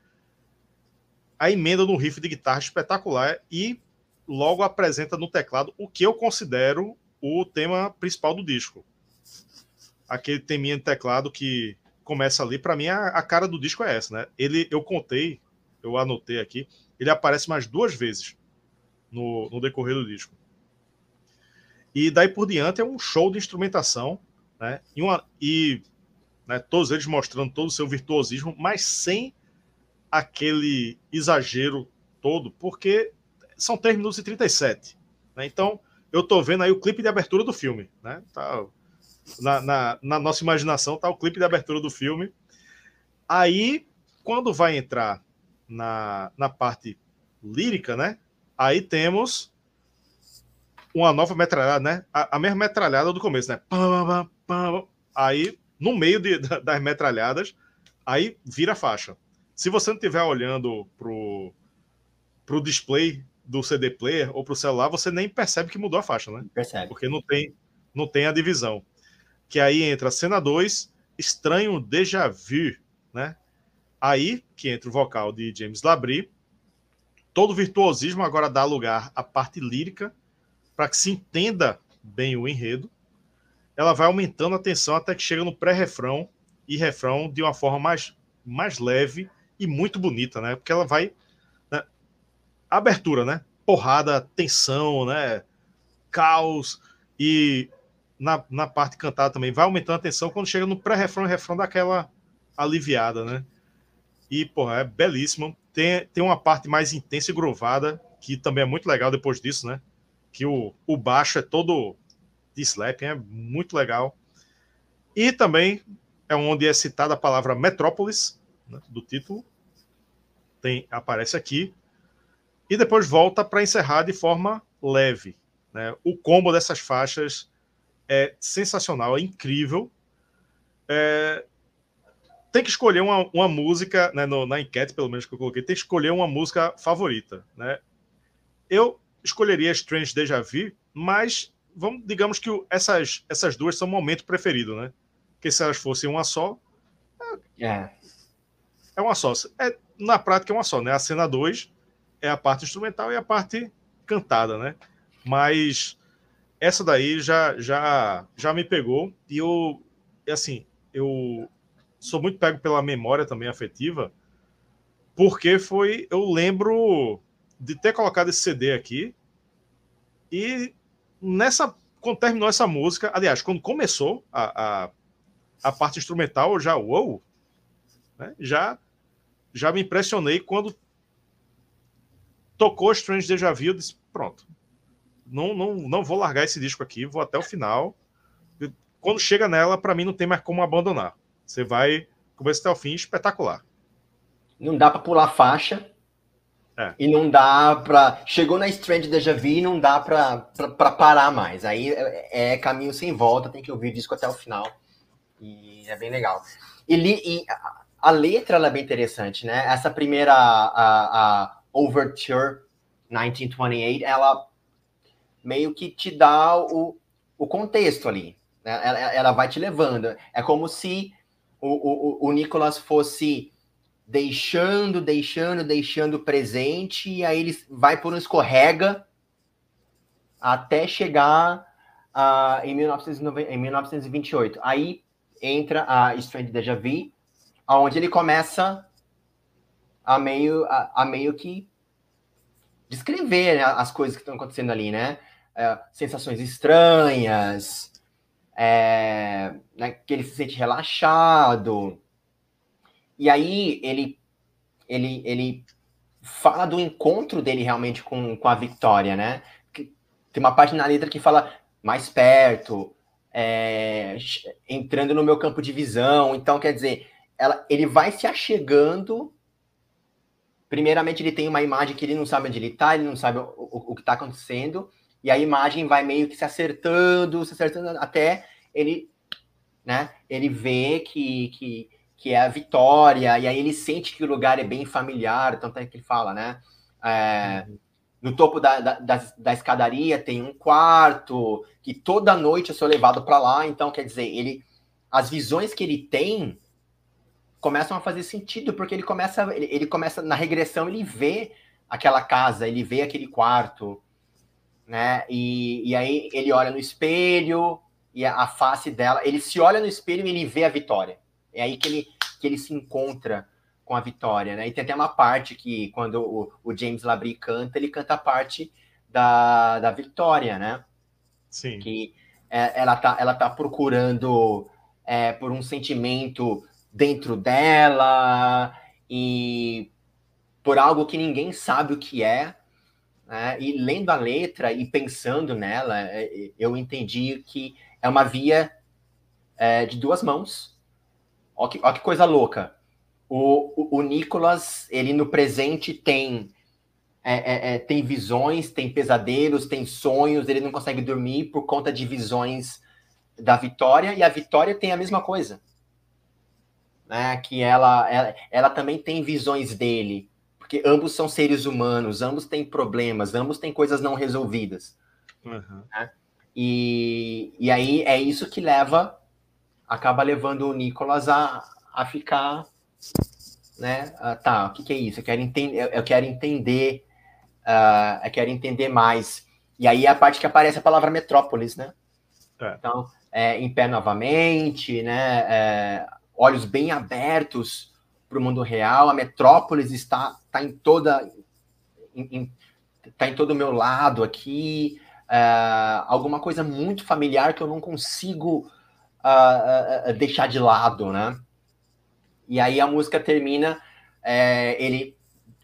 A emenda no riff de guitarra espetacular e logo apresenta no teclado o que eu considero o tema principal do disco. aquele teminha de teclado que começa ali, para mim a, a, cara do disco é essa, né? Ele, eu contei, eu anotei aqui, ele aparece mais duas vezes no, no decorrer do disco. E daí por diante é um show de instrumentação, né? E, uma, e né, todos eles mostrando todo o seu virtuosismo, mas sem aquele exagero todo, porque são 3 minutos e 37. Né? Então, eu tô vendo aí o clipe de abertura do filme, né? Tá, na, na, na, nossa imaginação tá o clipe de abertura do filme. Aí, quando vai entrar na, na parte lírica, né? Aí temos uma nova metralhada, né? A, a mesma metralhada do começo, né? Aí, no meio de, das metralhadas, aí vira faixa. Se você não estiver olhando pro, pro display do CD player ou para o celular, você nem percebe que mudou a faixa, né? Percebe. Porque não tem, não tem a divisão. Que aí entra cena 2, Estranho Déjà Vu, né? Aí que entra o vocal de James Labrie. Todo virtuosismo agora dá lugar à parte lírica para que se entenda bem o enredo. Ela vai aumentando a tensão até que chega no pré-refrão e refrão de uma forma mais, mais leve e muito bonita, né? Porque ela vai abertura, né? Porrada, tensão, né? Caos e na, na parte cantada também vai aumentando a tensão quando chega no pré-refrão e refrão daquela aliviada, né? E, porra, é belíssimo. Tem, tem uma parte mais intensa e grovada, que também é muito legal depois disso, né? Que o, o baixo é todo de slap, é muito legal. E também é onde é citada a palavra Metrópolis, né, do título. Tem, aparece aqui e depois volta para encerrar de forma leve. Né? O combo dessas faixas é sensacional, é incrível. É... Tem que escolher uma, uma música, né, no, na enquete, pelo menos que eu coloquei, tem que escolher uma música favorita. Né? Eu escolheria Strange Deja Vu, mas vamos, digamos que essas, essas duas são o momento preferido, né? Porque se elas fossem uma só. É, é, é uma só. É, na prática é uma só, né? A cena 2 é a parte instrumental e a parte cantada, né? Mas essa daí já já já me pegou e eu assim, eu sou muito pego pela memória também afetiva, porque foi eu lembro de ter colocado esse CD aqui e nessa quando terminou essa música, aliás, quando começou a, a, a parte instrumental, eu já uou, né? já já me impressionei quando tocou Strange Deja Vu, eu disse, pronto. Não, não, não vou largar esse disco aqui, vou até o final. Quando chega nela, para mim não tem mais como abandonar. Você vai começar até o fim, espetacular. Não dá para pular faixa. É. E não dá para Chegou na Strange Deja Vu e não dá para parar mais. Aí é, é, caminho sem volta, tem que ouvir o disco até o final. E é bem legal. E, e a, letra é bem interessante, né? Essa primeira. A, a, Overture 1928, ela meio que te dá o, o contexto ali. Né? Ela, ela vai te levando. É como se o, o, o Nicolas fosse deixando, deixando, deixando presente, e aí ele vai por um escorrega até chegar uh, em, 1990, em 1928. Aí entra a Strange Deja Vu, onde ele começa a meio, a, a meio que descrever né, as coisas que estão acontecendo ali, né? É, sensações estranhas, é, né, que ele se sente relaxado. E aí ele, ele, ele fala do encontro dele realmente com, com a Victoria, né? Tem uma parte na letra que fala mais perto, é, entrando no meu campo de visão. Então, quer dizer, ela, ele vai se achegando. Primeiramente ele tem uma imagem que ele não sabe onde ele está, ele não sabe o, o, o que está acontecendo, e a imagem vai meio que se acertando, se acertando até ele, né, ele vê que, que, que é a vitória, e aí ele sente que o lugar é bem familiar, tanto é que ele fala, né, é, no topo da, da, da, escadaria tem um quarto, que toda noite eu sou levado para lá, então quer dizer, ele, as visões que ele tem começam a fazer sentido, porque ele começa, ele, ele, começa na regressão, ele vê aquela casa, ele vê aquele quarto, né? E, e aí ele olha no espelho, e a, a, face dela. Ele se olha no espelho e ele vê a Vitória. É aí que ele, que ele se encontra com a Vitória, né? E tem até uma parte que, quando o, o James Labrie canta, ele canta a parte da, da Vitória, né? Sim. Que é, ela, tá, ela tá procurando é, por um sentimento dentro dela e por algo que ninguém sabe o que é. Né? E lendo a letra e pensando nela, é, eu entendi que é uma via é, de duas mãos. Olha que, ó que coisa louca. O, o, o, Nicolas, ele no presente tem é, é, é, tem visões, tem pesadelos, tem sonhos, ele não consegue dormir por conta de visões da Vitória, e a Vitória tem a mesma coisa. Né? Que ela, ela, ela também tem visões dele, porque ambos são seres humanos, ambos têm problemas, ambos têm coisas não resolvidas. Uhum. Né? E, e aí é isso que leva, acaba levando o Nicolas a, a ficar, né? Ah, tá, o que, que é isso? Eu quero, enten eu quero entender, uh, eu quero entender mais. E aí é a parte que aparece a palavra metrópolis, né? É. Então, é, em pé novamente, né? É, olhos bem abertos para o mundo real. A metrópolis está, está em toda, em, em, está em todo o meu lado aqui. Uh, alguma coisa muito familiar que eu não consigo uh, uh, deixar de lado, né? E aí a música termina, é, ele,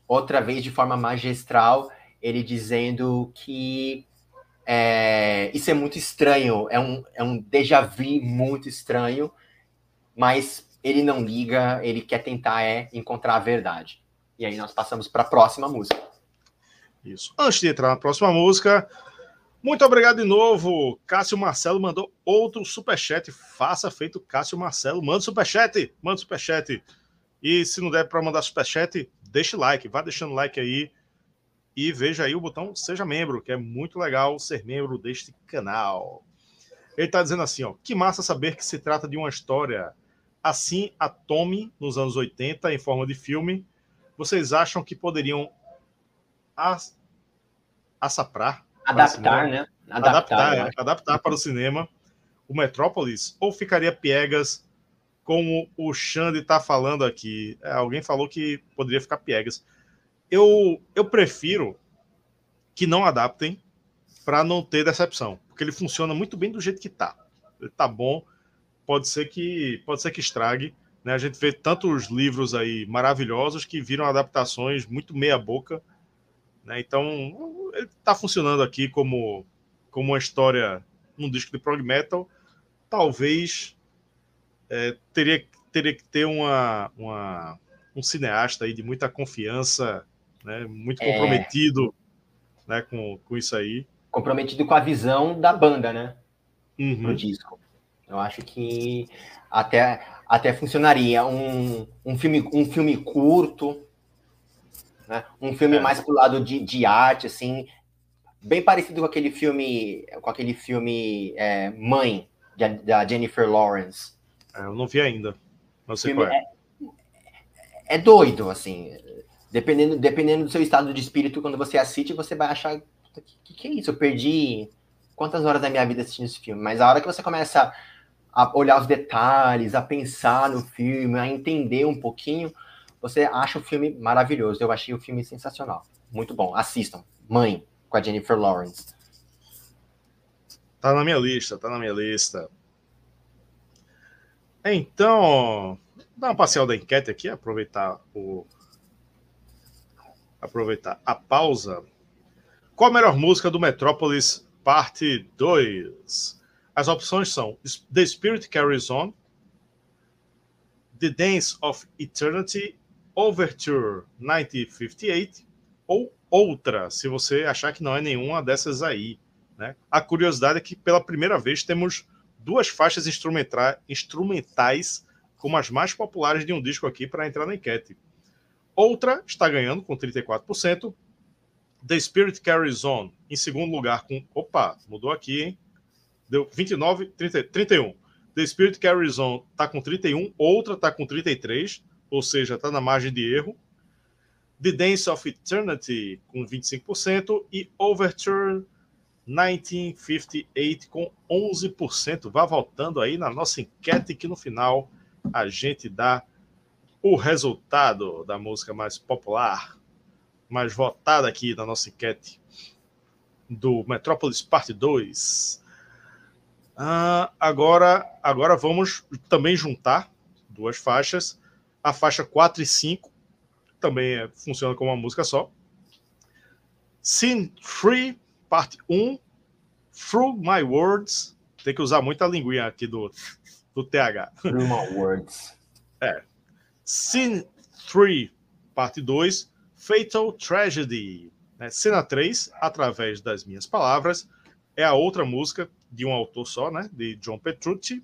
outra vez de forma magistral, ele dizendo que é, isso é muito estranho, é um, é um déjà vu muito estranho, mas ele não liga, ele quer tentar é encontrar a verdade. E aí nós passamos para a próxima música. Isso. Antes de entrar na próxima música, muito obrigado de novo. Cássio Marcelo mandou outro superchat. Faça feito Cássio Marcelo. Manda superchat. Manda superchat. E se não der para mandar superchat, deixe like. Vá deixando like aí. E veja aí o botão Seja Membro, que é muito legal ser membro deste canal. Ele está dizendo assim: ó, que massa saber que se trata de uma história assim a Tommy nos anos 80 em forma de filme. Vocês acham que poderiam assaprar Adaptar, né? Adaptar, adaptar, é, adaptar para o cinema o Metrópolis ou ficaria piegas como o Xande está falando aqui? É, alguém falou que poderia ficar piegas. Eu, eu prefiro que não adaptem para não ter decepção, porque ele funciona muito bem do jeito que está. Ele tá bom, pode ser que pode ser que estrague. Né? A gente vê tantos livros aí maravilhosos que viram adaptações muito meia boca né? Então, ele está funcionando aqui como, como uma história num disco de prog metal. Talvez é, teria, teria que ter uma, uma, um cineasta aí de muita confiança, né? muito é. comprometido é... né? com, com isso aí. Comprometido com a visão da banda, né? Uhum. No disco. Eu acho que até, até funcionaria. Um, um, filme, um filme curto, né? Um filme é. mais pro lado de, de arte, assim, bem parecido com aquele filme, com aquele filme é, Mãe, de, da Jennifer Lawrence. É, eu não vi ainda. Não sei qual é. é. é. doido, assim. Dependendo, dependendo do seu estado de espírito, quando você assiste, você vai achar. O que, que é isso? Eu perdi quantas horas da minha vida assistindo esse filme? Mas a hora que você começa a olhar os detalhes, a pensar no filme, a entender um pouquinho, você acha o filme maravilhoso. Eu achei o filme sensacional. Muito bom. Assistam. Mãe, com a Jennifer Lawrence. Tá na minha lista, tá na minha lista. Então, dar uma parcial da enquete aqui, aproveitar o aproveitar a pausa. Qual a melhor música do Metrópolis Parte 2? As opções são The Spirit Carries On, The Dance of Eternity Overture 1958 ou outra, se você achar que não é nenhuma dessas aí. Né? A curiosidade é que pela primeira vez temos duas faixas instrumentais como as mais populares de um disco aqui para entrar na enquete. Outra está ganhando com 34%. The Spirit Carries On em segundo lugar com. Opa, mudou aqui, hein? Deu 29, 30, 31. The Spirit Carries On está com 31, outra está com 33 ou seja, está na margem de erro. The Dance of Eternity, com 25%, e Overture 1958 com 11%. Vá voltando aí na nossa enquete que no final a gente dá o resultado da música mais popular, mais votada aqui na nossa enquete do Metrópolis Parte 2. Ah, agora, agora vamos também juntar duas faixas. A faixa 4 e 5 também é, funciona como uma música só. Scene 3, parte 1, Through My Words. Tem que usar muita linguinha aqui do, do TH. Through My Words. (laughs) É. Scene 3, parte 2, Fatal Tragedy. Né? Cena 3, Através das Minhas Palavras, é a outra música de um autor só, né? de John Petrucci.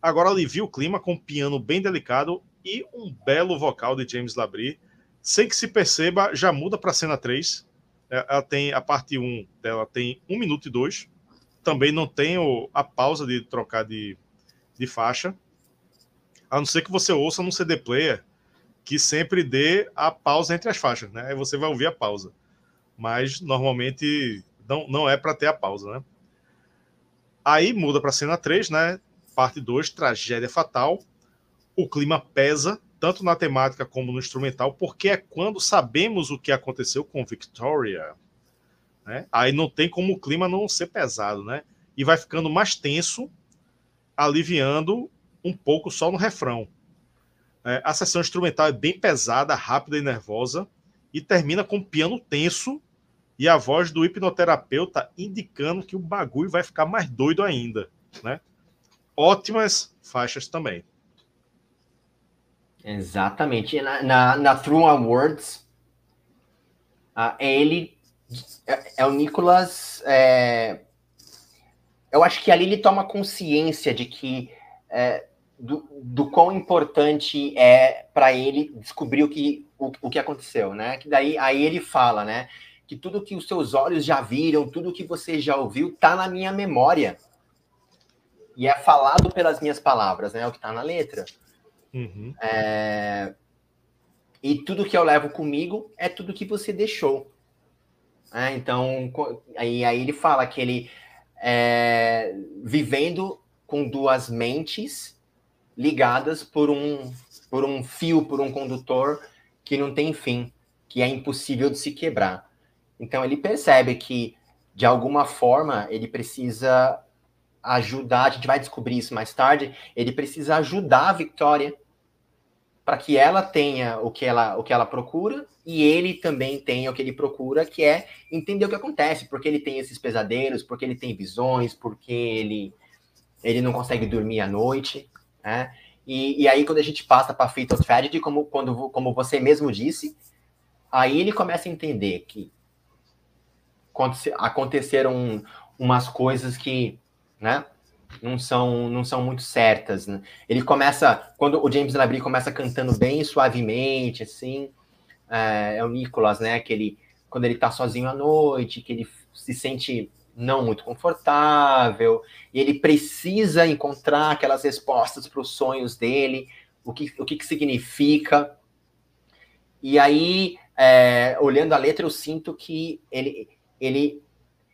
Agora alivia o clima com um piano bem delicado e um belo vocal de James Labrie. Sem que se perceba, já muda para a cena 3. É, ela tem a parte 1 dela tem 1 minuto e 2. Também não tem a pausa de trocar de, de faixa. A não ser que você ouça num CD player que sempre dê a pausa entre as faixas, né? Aí você vai ouvir a pausa mas normalmente não, não é para ter a pausa, né? Aí muda para cena 3, né? Parte 2, tragédia fatal. O clima pesa, tanto na temática como no instrumental, porque é quando sabemos o que aconteceu com Victoria. Né? Aí não tem como o clima não ser pesado, né? E vai ficando mais tenso, aliviando um pouco só no refrão. É, a sessão instrumental é bem pesada, rápida e nervosa, e termina com piano tenso e a voz do hipnoterapeuta indicando que o bagulho vai ficar mais doido ainda, né? Ótimas faixas também. Exatamente. Na, na, na True Awards, uh, ele é, é, o Nicolas. É, eu acho que ali ele toma consciência de que é, do, do quão importante é para ele descobrir o que, o, o que aconteceu, né? Que daí aí ele fala, né? Que tudo que os seus olhos já viram, tudo que você já ouviu, está na minha memória. E é falado pelas minhas palavras, né? É o que está na letra. Uhum. É... E tudo que eu levo comigo é tudo que você deixou. É, então, aí, aí ele fala que ele é, vivendo com duas mentes ligadas por um, por um fio, por um condutor que não tem fim, que é impossível de se quebrar. Então ele percebe que, de alguma forma, ele precisa ajudar, a gente vai descobrir isso mais tarde, ele precisa ajudar a Victoria para que ela tenha o que ela, o que ela procura e ele também tenha o que ele procura, que é entender o que acontece, porque ele tem esses pesadelos, porque ele tem visões, porque ele, ele não consegue dormir à noite, né? E, e aí, quando a gente passa para Fatal Tragedy, como, quando, como você mesmo disse, aí ele começa a entender que aconteceram umas coisas que, né, não são, não são muito certas. Né? Ele começa, quando o James Labrie começa cantando bem suavemente, assim, é, é, o Nicholas, né, que ele, quando ele tá sozinho à noite, que ele se sente não muito confortável, e ele precisa encontrar aquelas respostas para os sonhos dele, o que, o que, que significa. E aí, é, olhando a letra, eu sinto que ele, ele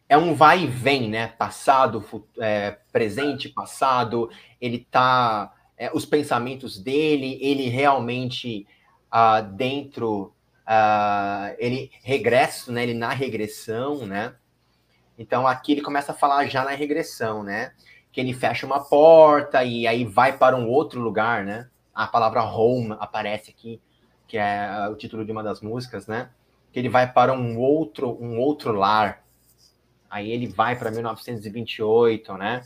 é um vai e vem, né? Passado, é, presente, passado. Ele tá. É, os pensamentos dele, ele realmente uh, dentro. Uh, ele regressa, né? Ele na regressão, né? Então aqui ele começa a falar já na regressão, né? Que ele fecha uma porta e aí vai para um outro lugar, né? A palavra home aparece aqui, que é o título de uma das músicas, né? Que ele vai para um outro, um outro lar. Aí ele vai para 1928, né?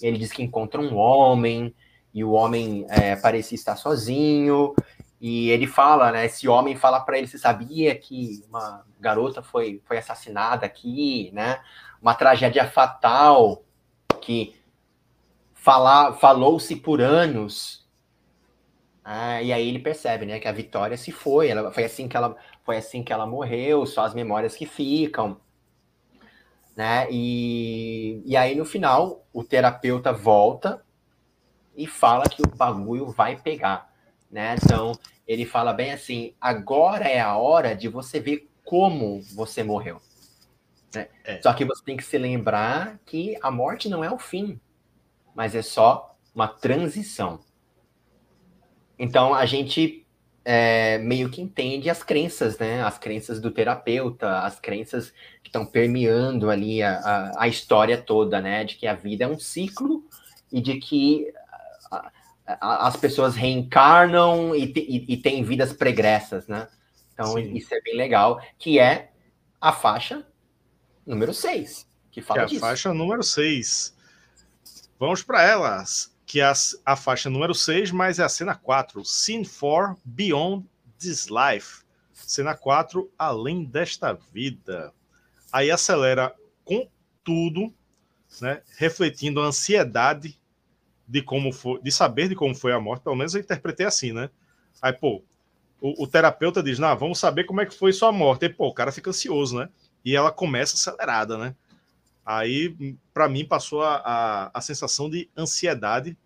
Ele diz que encontra um homem e o homem é, parecia estar sozinho. E ele fala, né? Esse homem fala para ele: você sabia que uma garota foi, foi assassinada aqui, né? Uma tragédia fatal que falou-se por anos ah, e aí ele percebe, né, que a Vitória se foi, ela, foi assim que ela foi assim que ela morreu, só as memórias que ficam, né? E, e aí no final o terapeuta volta e fala que o bagulho vai pegar, né? Então ele fala bem assim: agora é a hora de você ver como você morreu. Né? É. Só que você tem que se lembrar que a morte não é o fim, mas é só uma transição. Então a gente é, meio que entende as crenças, né? As crenças do terapeuta, as crenças que estão permeando ali a, a, a, história toda, né? De que a vida é um ciclo e de que a, as pessoas reencarnam e, te, e, e, têm vidas pregressas, né? Então Sim. isso é bem legal, que é a faixa número 6, que fala que é a faixa número 6. Vamos para elas que é a, a faixa número 6, mas é a cena 4, Scene 4 Beyond This Life. Cena 4, Além desta Vida. Aí acelera com tudo, né, refletindo a ansiedade de como foi, de saber de como foi a morte, pelo menos eu interpretei assim, né? Aí, pô, o, o terapeuta diz, não, vamos saber como é que foi sua morte. E, pô, o cara fica ansioso, né? E ela começa acelerada, né? Aí, para mim, passou a, a, a, sensação de ansiedade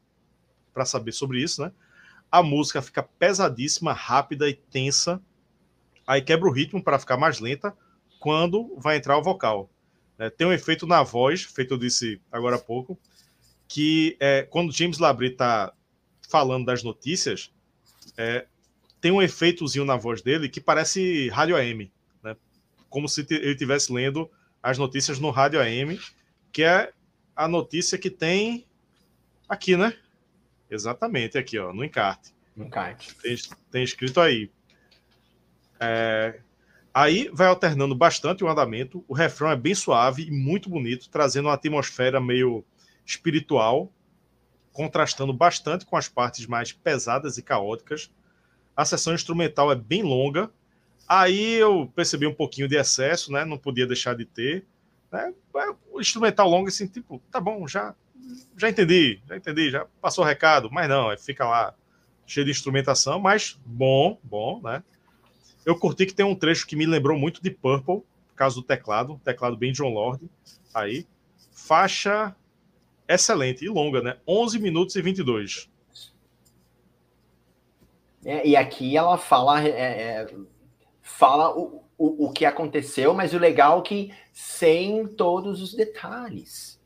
para saber sobre isso, né? A música fica pesadíssima, rápida e tensa. Aí quebra o ritmo para ficar mais lenta quando vai entrar o vocal. É, tem um efeito na voz, feito eu disse agora há pouco, que é, quando James Labrie está falando das notícias, é, tem um efeitozinho na voz dele que parece rádio AM, né? Como se ele estivesse lendo as notícias no rádio AM, que é a notícia que tem aqui, né? Exatamente, aqui, ó, no encarte. No encarte. Tem, tem escrito aí. É, aí vai alternando bastante o andamento. O refrão é bem suave e muito bonito, trazendo uma atmosfera meio espiritual, contrastando bastante com as partes mais pesadas e caóticas. A sessão instrumental é bem longa, Aí eu percebi um pouquinho de excesso, né? Não podia deixar de ter. Né? O instrumental longo, assim, tipo, tá bom, já, já entendi, já entendi, já passou o recado, mas não, fica lá cheio de instrumentação, mas bom, bom, né? Eu curti que tem um trecho que me lembrou muito de Purple, por causa do teclado, teclado bem John Lord. Aí, faixa excelente e longa, né? 11 minutos e 22. É, e aqui ela fala é, é fala o, o, o que aconteceu, mas o legal é que sem todos os detalhes.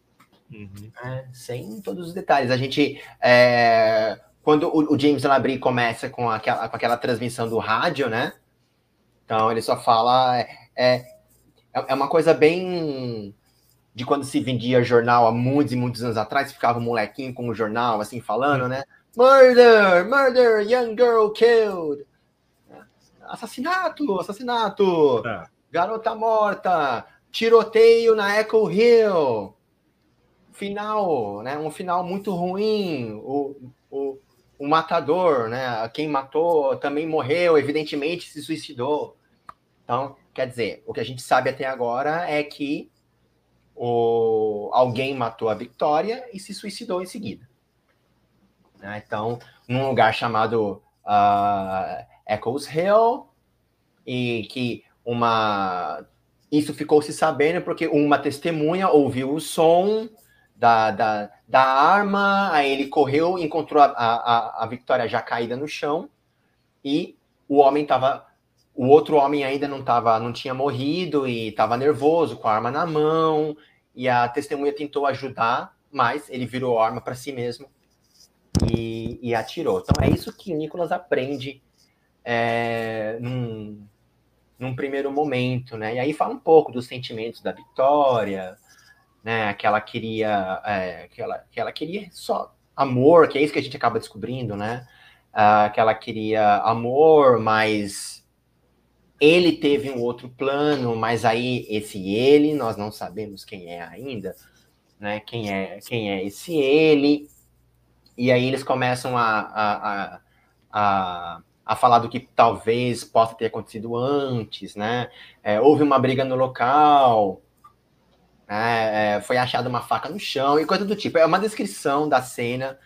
Uhum. É, sem todos os detalhes. A gente. É, quando o, o James Labrie começa com aquela, com aquela transmissão do rádio, né? Então ele só fala. É, é, é uma coisa bem de quando se vendia jornal há muitos e muitos anos atrás, ficava um molequinho com o jornal assim falando, uhum. né? Murder, murder, young girl killed assassinato, assassinato, é. garota morta, tiroteio na Echo Hill, final, né? Um final muito ruim. O, o, o matador, né? Quem matou também morreu, evidentemente se suicidou. Então, quer dizer, o que a gente sabe até agora é que o, alguém matou a Victoria e se suicidou em seguida. Né? Então, num lugar chamado uh, Echoes Hill, e que uma. Isso ficou se sabendo porque uma testemunha ouviu o som da, da, da arma, aí ele correu, encontrou a, a, a Victoria já caída no chão, e o homem estava. O outro homem ainda não tava, não tinha morrido e estava nervoso, com a arma na mão, e a testemunha tentou ajudar, mas ele virou a arma para si mesmo e, e, atirou. Então é isso que o Nicolas aprende é, num, num primeiro momento, né? E aí fala um pouco dos sentimentos da Vitória, né? Que ela queria, é, que, ela, que ela queria só amor, que é isso que a gente acaba descobrindo, né? Uh, que ela queria amor, mas ele teve um outro plano, mas aí esse ele nós não sabemos quem é ainda, né? Quem é quem é esse ele? E aí eles começam a, a, a, a a falar do que talvez possa ter acontecido antes, né? É, houve uma briga no local, né? é, foi achada uma faca no chão e coisa do tipo. É uma descrição da cena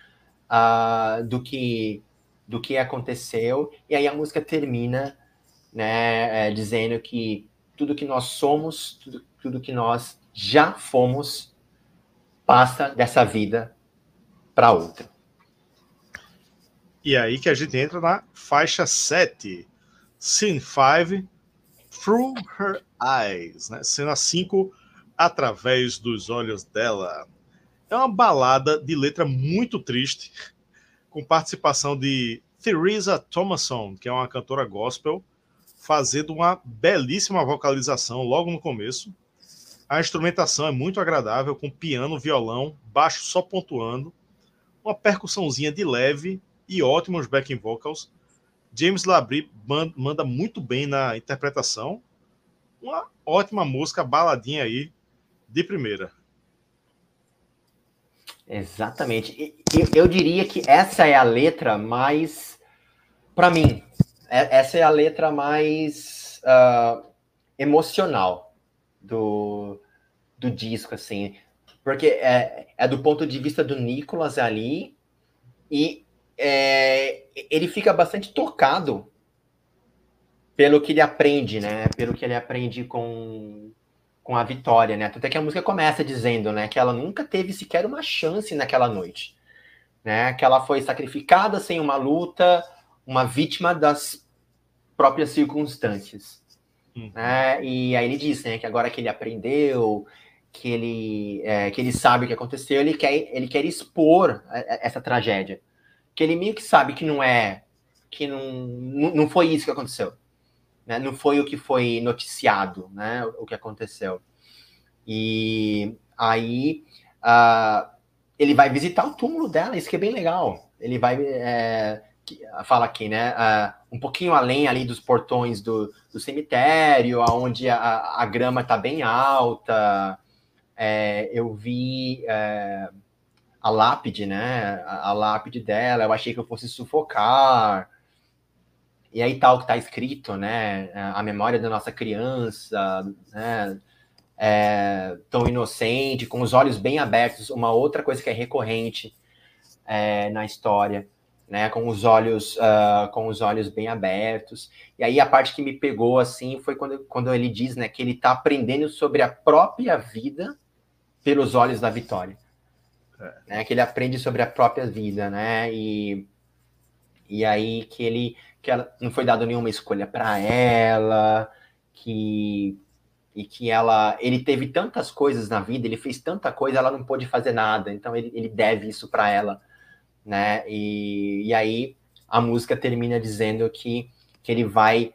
uh, do que do que aconteceu e aí a música termina, né? É, dizendo que tudo que nós somos, tudo, tudo que nós já fomos, passa dessa vida para outra. E aí que a gente entra na faixa 7, Scene 5, Through Her Eyes, né? Cena 5, através dos olhos dela. É uma balada de letra muito triste, com participação de Theresa Thomason, que é uma cantora gospel, fazendo uma belíssima vocalização logo no começo. A instrumentação é muito agradável, com piano, violão, baixo só pontuando, uma percussãozinha de leve e ótimos backing vocals. James Labrie manda muito bem na interpretação. Uma ótima música, baladinha aí, de primeira. Exatamente. Eu diria que essa é a letra mais, para mim, é, essa é a letra mais uh, emocional do, do disco, assim, porque é, é do ponto de vista do Nicolas ali e é, ele fica bastante tocado pelo que ele aprende, né? Pelo que ele aprende com, com a vitória, né? Até que a música começa dizendo, né, que ela nunca teve sequer uma chance naquela noite, né? Que ela foi sacrificada sem uma luta, uma vítima das próprias circunstâncias. Uhum. Né? E aí ele diz né, que agora que ele aprendeu, que ele, é, que ele sabe o que aconteceu, ele quer, ele quer expor essa tragédia. Que ele meio que sabe que não é, que não, não foi isso que aconteceu. Né? Não foi o que foi noticiado, né? O que aconteceu. E aí uh, ele vai visitar o túmulo dela, isso que é bem legal. Ele vai. É, fala aqui, né? Uh, um pouquinho além ali dos portões do, do cemitério, onde a, a grama está bem alta. É, eu vi é, a lápide, né? A, a, lápide dela, eu achei que eu fosse sufocar. E aí tal tá que está escrito, né? A memória da nossa criança, né? É, tão inocente, com os olhos bem abertos, uma outra coisa que é recorrente é, na história né, com os olhos uh, com os olhos bem abertos. E aí a parte que me pegou assim foi quando, quando ele diz, né, que ele está aprendendo sobre a própria vida pelos olhos da Vitória, é. Né, que ele aprende sobre a própria vida, né, e e aí que ele que ela não foi dado nenhuma escolha para ela, que e que ela ele teve tantas coisas na vida, ele fez tanta coisa, ela não pôde fazer nada, então ele, ele deve isso para ela né? E, e aí a música termina dizendo que, que ele vai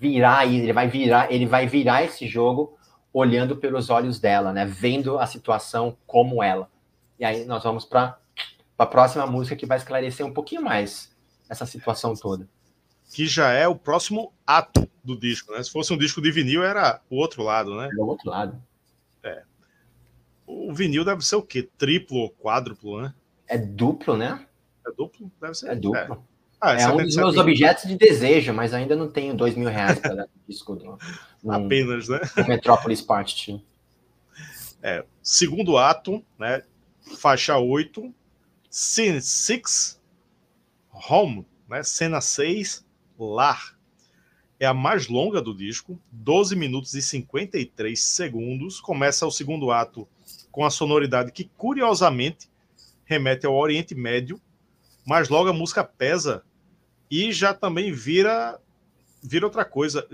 virar, ele vai virar, ele vai virar esse jogo olhando pelos olhos dela, né? Vendo a situação como ela. E aí nós vamos para a próxima música que vai esclarecer um pouquinho mais essa situação toda. Que já é o próximo ato do disco, né? Se fosse um disco de vinil, era o outro lado, né? É o outro lado. É. O vinil deve ser o quê? Triplo ou quádruplo, né? É duplo, né? É duplo? Deve ser. É duplo. É, ah, é um dos meus objetos de desejo, mas ainda não tenho dois mil reais para dar (laughs) disco do, Apenas, né? Metropolis Part 2. É, segundo ato, né? Faixa 8, Scene 6, Home, né? Cena 6, Lar. É a mais longa do disco, 12 minutos e 53 segundos. Começa o segundo ato com a sonoridade que, curiosamente, remete ao Oriente Médio, mas logo a música pesa e já também vira vira outra coisa,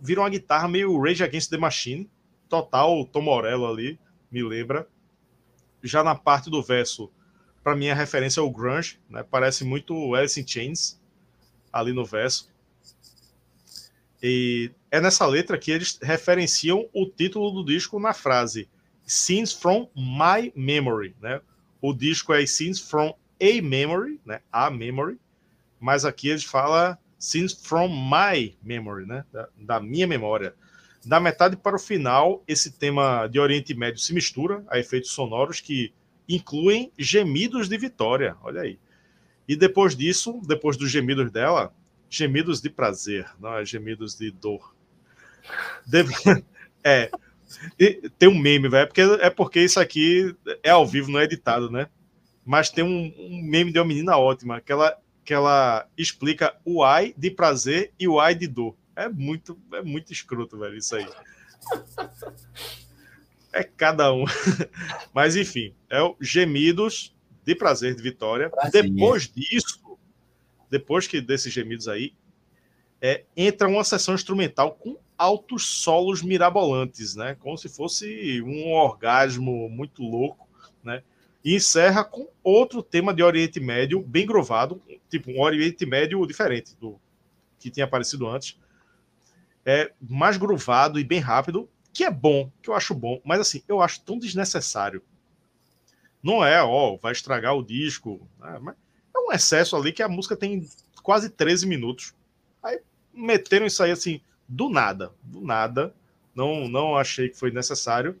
vira uma guitarra meio Rage Against the Machine, total Tom Morello ali, me lembra. Já na parte do verso, para mim a referência é o grunge, né? Parece muito Alice in Chains ali no verso. E é nessa letra que eles referenciam o título do disco na frase Scenes from My Memory, né? O disco é Scenes from a memory, né? A memory, mas aqui eles falam since from my memory, né? Da, da, minha memória. Da metade para o final, esse tema de Oriente Médio se mistura a efeitos sonoros que incluem gemidos de vitória. Olha aí. E depois disso, depois dos gemidos dela, gemidos de prazer, não é gemidos de dor. Deve... (laughs) É. E tem um meme, velho, é porque, é porque isso aqui é ao vivo, não é editado, né? mas tem um, um, meme de uma menina ótima, que ela, que ela explica o ai de prazer e o ai de dor. É muito, é muito escroto, velho, isso aí. É cada um. (laughs) Mas enfim, é o gemidos de prazer de vitória. Prazer. Depois disso, depois que desses gemidos aí, é, entra uma sessão instrumental com altos solos mirabolantes, né? Como se fosse um orgasmo muito louco, né? E encerra com outro tema de Oriente Médio bem grovado, tipo um Oriente Médio diferente do que tinha aparecido antes. É mais grovado e bem rápido, que é bom, que eu acho bom, mas assim, eu acho tão desnecessário. Não é, ó, vai estragar o disco, né? mas é um excesso ali que a música tem quase 13 minutos. Aí meteram isso aí assim, do nada, do nada. Não, não achei que foi necessário.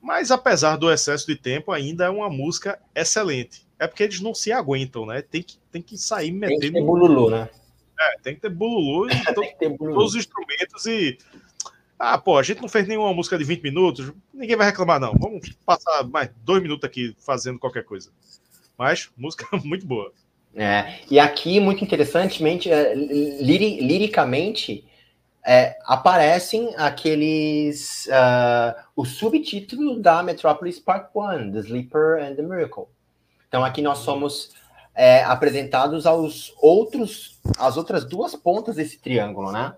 Mas apesar do excesso de tempo, ainda é uma música excelente. É porque eles não se aguentam, né? Tem que, tem que sair metendo. Tem que ter bululu, né? É, tem que ter bululu e (laughs) ter bululu. todos os instrumentos e. Ah, pô, a gente não fez nenhuma música de 20 minutos, ninguém vai reclamar, não. Vamos passar mais dois minutos aqui fazendo qualquer coisa. Mas, música (laughs) muito boa. É, e aqui, muito interessantemente, é, liricamente, é, aparecem aqueles. Uh, o subtítulo da Metropolis Part 1, The Sleeper and the Miracle. Então aqui nós somos é, apresentados aos outros, as outras duas pontas desse triângulo, né?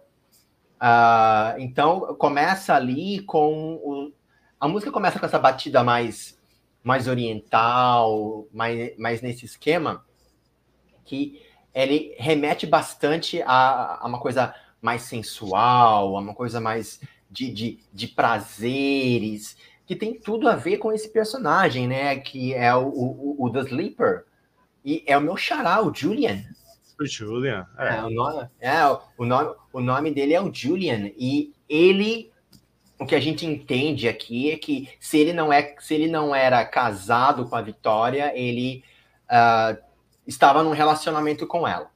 Uh, então começa ali com o, a música começa com essa batida mais mais oriental, mais, mais nesse esquema que ele remete bastante a, a uma coisa mais sensual, uma coisa mais de, de, de prazeres, que tem tudo a ver com esse personagem, né? Que é o, o, o The Sleeper. E é o meu xará, o Julian. O Julian, é. é. o, nome, é o, nome, o nome dele é o Julian. E ele o que a gente entende aqui é que se ele não é se ele não era casado com a Vitória, ele uh, estava num relacionamento com ela.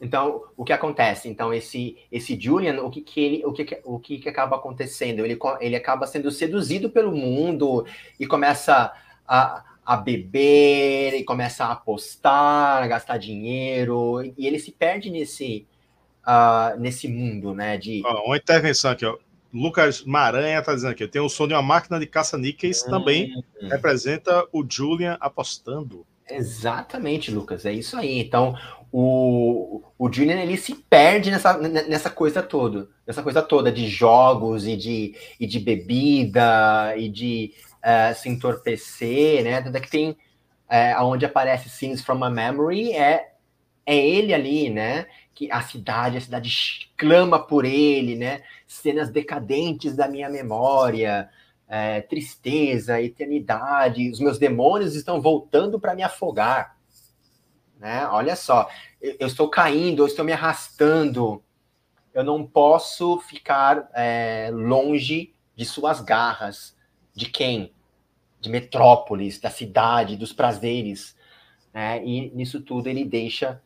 Então, o que acontece? Então, esse esse Julian, o que que ele, o que o que, que acaba acontecendo? Ele ele acaba sendo seduzido pelo mundo e começa a, a beber e começa a apostar, a gastar dinheiro e ele se perde nesse uh, nesse mundo, né? De ó, uma intervenção aqui, ó. Lucas Maranha está dizendo aqui, tem o som de uma máquina de caça-níqueis, hum. também representa o Julian apostando. Exatamente, Lucas, é isso aí. Então, o, o Julian ele se perde nessa, nessa coisa toda, nessa coisa toda de jogos e de, e de bebida e de uh, se entorpecer, né? Tanto é que tem uh, onde aparece Scenes from a Memory é, é ele ali, né? Que a cidade, a cidade clama por ele, né? Cenas decadentes da minha memória, é, tristeza, eternidade, os meus demônios estão voltando para me afogar. Né? Olha só, eu, estou caindo, eu estou me arrastando, eu não posso ficar é, longe de suas garras. De quem? De Metrópolis, da cidade, dos prazeres. Né? E nisso tudo ele deixa,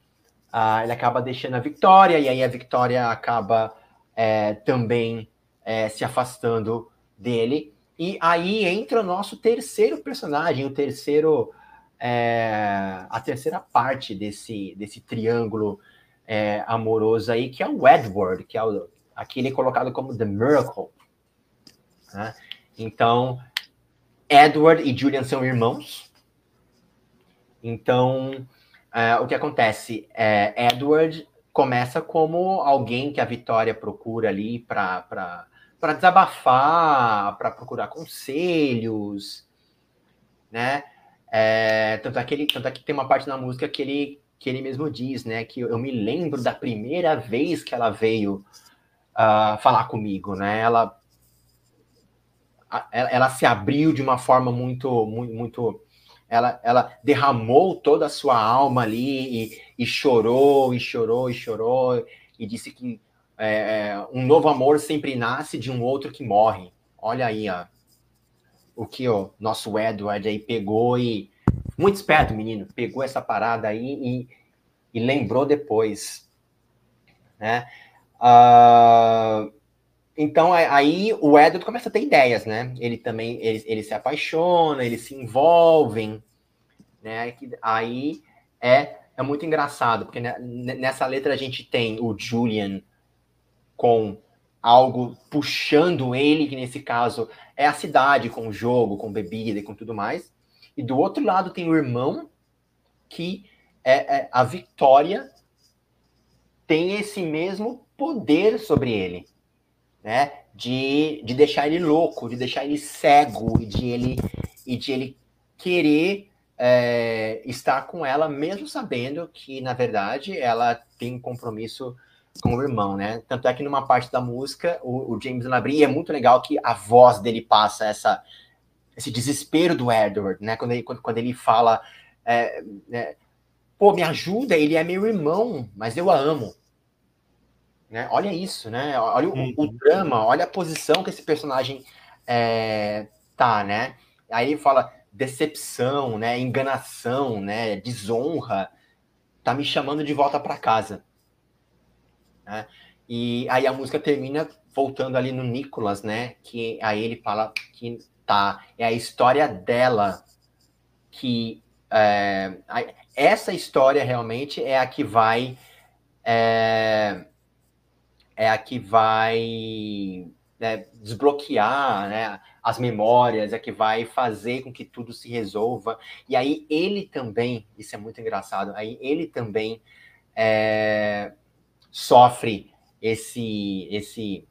uh, ele acaba deixando a Victória, e aí a Victória acaba é, também é, se afastando dele. E aí entra o nosso terceiro personagem, o terceiro, é, a terceira parte desse, desse triângulo é, amoroso aí, que é o Edward, que é o, aqui ele é colocado como The Miracle. Né? Então, Edward e Julian são irmãos. Então, é, o que acontece? É, Edward começa como alguém que a Vitória procura ali para desabafar, para procurar conselhos, né? É, tanto, é que ele, tanto é que tem uma parte na música que ele, que ele mesmo diz, né? Que eu, eu me lembro da primeira vez que ela veio uh, falar comigo, né? Ela, ela, se abriu de uma forma muito, muito, muito ela, ela derramou toda a sua alma ali e, e chorou, e chorou, e chorou, e disse que é, é, um novo amor sempre nasce de um outro que morre. Olha aí, ó, o que o nosso Edward aí pegou e muito esperto, menino, pegou essa parada aí e, e lembrou depois, né? Uh, então aí o Edward começa a ter ideias, né? Ele também ele, ele se apaixona, eles se envolvem, né? Aí é é muito engraçado porque nessa letra a gente tem o Julian com algo puxando ele, que nesse caso é a cidade, com o jogo, com bebida e com tudo mais. E do outro lado tem o irmão, que é, é a Vitória tem esse mesmo poder sobre ele, né? De, de deixar ele louco, de deixar ele cego e de ele e de ele querer é, estar com ela, mesmo sabendo que, na verdade, ela tem um compromisso com o irmão, né? Tanto é que numa parte da música, o, o James Labrie, é muito legal que a voz dele passa essa, esse desespero do Edward, né? Quando ele, quando, quando ele fala, é, é, pô, me ajuda, ele é meu irmão, mas eu a amo. Né? Olha isso, né? Olha o, o uhum. drama, olha a posição que esse personagem é, tá, né? Aí ele fala, decepção, né, enganação, né, desonra, tá me chamando de volta para casa. Né? E aí a música termina voltando ali no Nicholas, né, que aí ele fala que tá, é a história dela que é, essa história realmente é a que vai é, é a que vai né, desbloquear né, as memórias, é que vai fazer com que tudo se resolva. E aí ele também, isso é muito engraçado, aí ele também é, sofre esse, esse,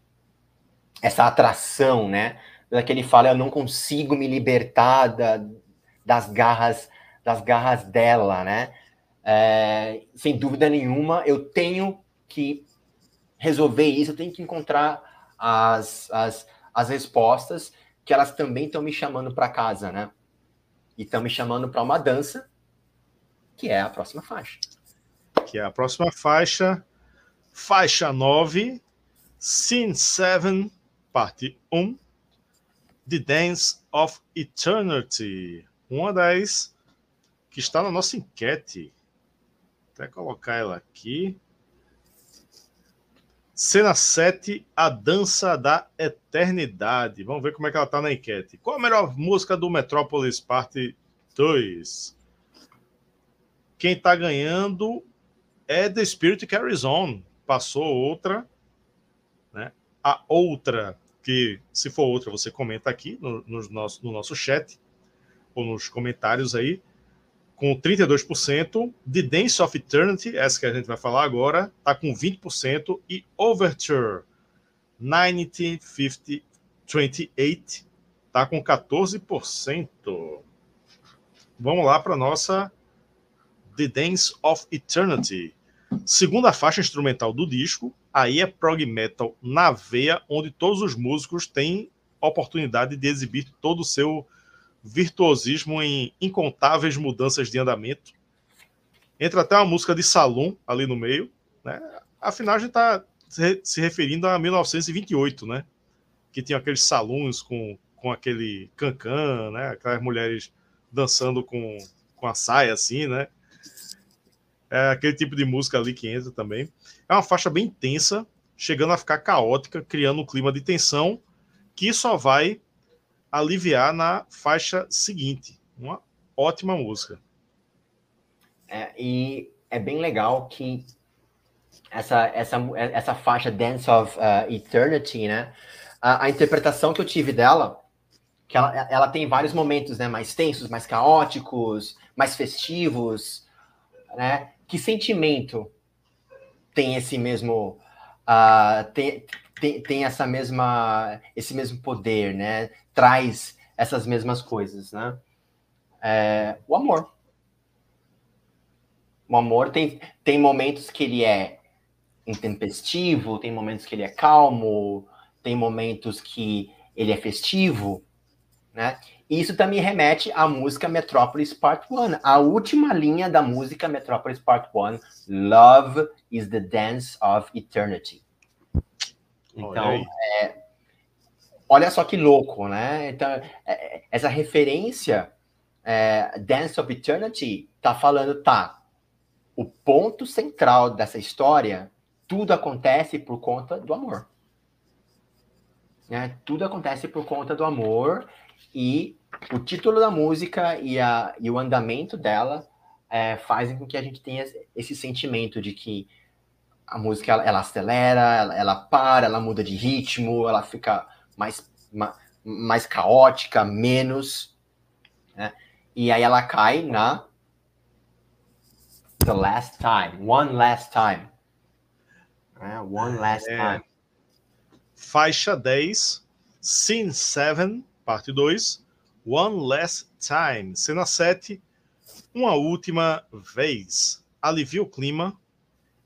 essa atração, né? Que ele fala, eu não consigo me libertar da, das garras das garras dela, né? É, sem dúvida nenhuma, eu tenho que resolver isso, eu tenho que encontrar as, as, as respostas, que elas também estão me chamando para casa, né? E estão me chamando para uma dança, que é a próxima faixa. Que é a próxima faixa, faixa 9, Scene 7, parte 1, The Dance of Eternity. Uma das que está na nossa enquete. Vou até colocar ela aqui. Cena 7, A Dança da Eternidade. Vamos ver como é que ela tá na enquete. Qual a melhor música do Metrópolis Parte 2? Quem tá ganhando é The Spirit Carries On. Passou outra. Né? A outra, que se for outra, você comenta aqui no, no, nosso, no nosso chat ou nos comentários aí com 32%, The Dance of Eternity, essa que a gente vai falar agora, está com 20%, e Overture 1958 está com 14%. Vamos lá para nossa The Dance of Eternity. Segunda faixa instrumental do disco, aí é prog metal na veia, onde todos os músicos têm oportunidade de exibir todo o seu virtuosismo em incontáveis mudanças de andamento. Entra até uma música de salão ali no meio, né? Afinal, a gente está se referindo a 1928, né? Que tinha aqueles salões com, com aquele cancan, né? Aquelas mulheres dançando com, com a saia assim, né? É aquele tipo de música ali que entra também. É uma faixa bem tensa, chegando a ficar caótica, criando um clima de tensão que só vai aliviar na faixa seguinte. Uma ótima música. É, e é bem legal que essa, essa, essa faixa Dance of uh, Eternity, né? A, a, interpretação que eu tive dela, que ela, ela tem vários momentos, né? Mais tensos, mais caóticos, mais festivos, né? Que sentimento tem esse mesmo... Uh, tem, tem, tem essa mesma, esse mesmo poder, né? Traz essas mesmas coisas, né? É, o amor. O amor tem, tem momentos que ele é intempestivo, tem momentos que ele é calmo, tem momentos que ele é festivo, né? Isso também remete à música Metropolis Part 1, a última linha da música Metropolis Part 1, Love is the Dance of Eternity. Então, é, olha só que louco, né? Então, é, essa referência, é, Dance of Eternity, tá falando, tá, o ponto central dessa história, tudo acontece por conta do amor. Né? Tudo acontece por conta do amor e o título da música e, a, e o andamento dela é, fazem com que a gente tenha esse sentimento de que a música ela, ela acelera, ela, ela, para, ela muda de ritmo, ela fica mais, ma, mais caótica, menos. Né? E aí ela cai na The Last Time, One Last Time. É, One Last é. Time. Faixa 10, Scene 7, parte 2, One Last Time. Cena 7, uma última vez. Alivia o clima,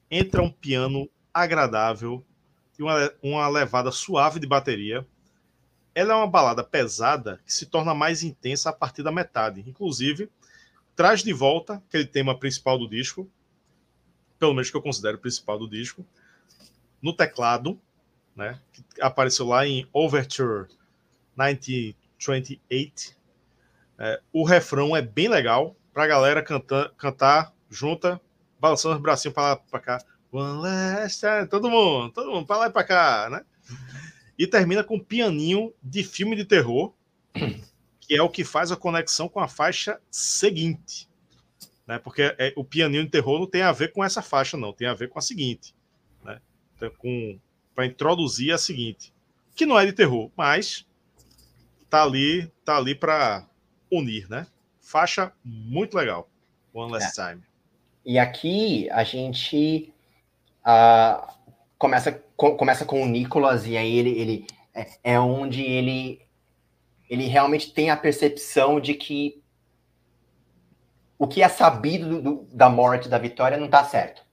entra um piano agradável e uma, uma levada suave de bateria. Ela é uma balada pesada que se torna mais intensa a partir da metade. Inclusive, traz de volta aquele tema principal do disco, pelo menos que eu considero principal do disco, no teclado, né, que apareceu lá em Overture 1928. É, o refrão é bem legal para a galera cantar, cantar junta, balançando os bracinhos para lá para cá. One last time. Todo mundo, todo mundo, para lá e para cá, né? E termina com um pianinho de filme de terror, (clears throat) que é o que faz a conexão com a faixa seguinte. Né? Porque é, o pianinho de terror não tem a ver com essa faixa, não, tem a ver com a seguinte. Né? Então, para introduzir a seguinte, que não é de terror, mas tá ali, tá ali para unir, né? Faixa muito legal. One Last é. Time. E aqui a gente uh, começa, com, começa com o Nicolas, e aí ele, ele é, é onde ele, ele realmente tem a percepção de que o que é sabido do, da morte da Vitória não está certo.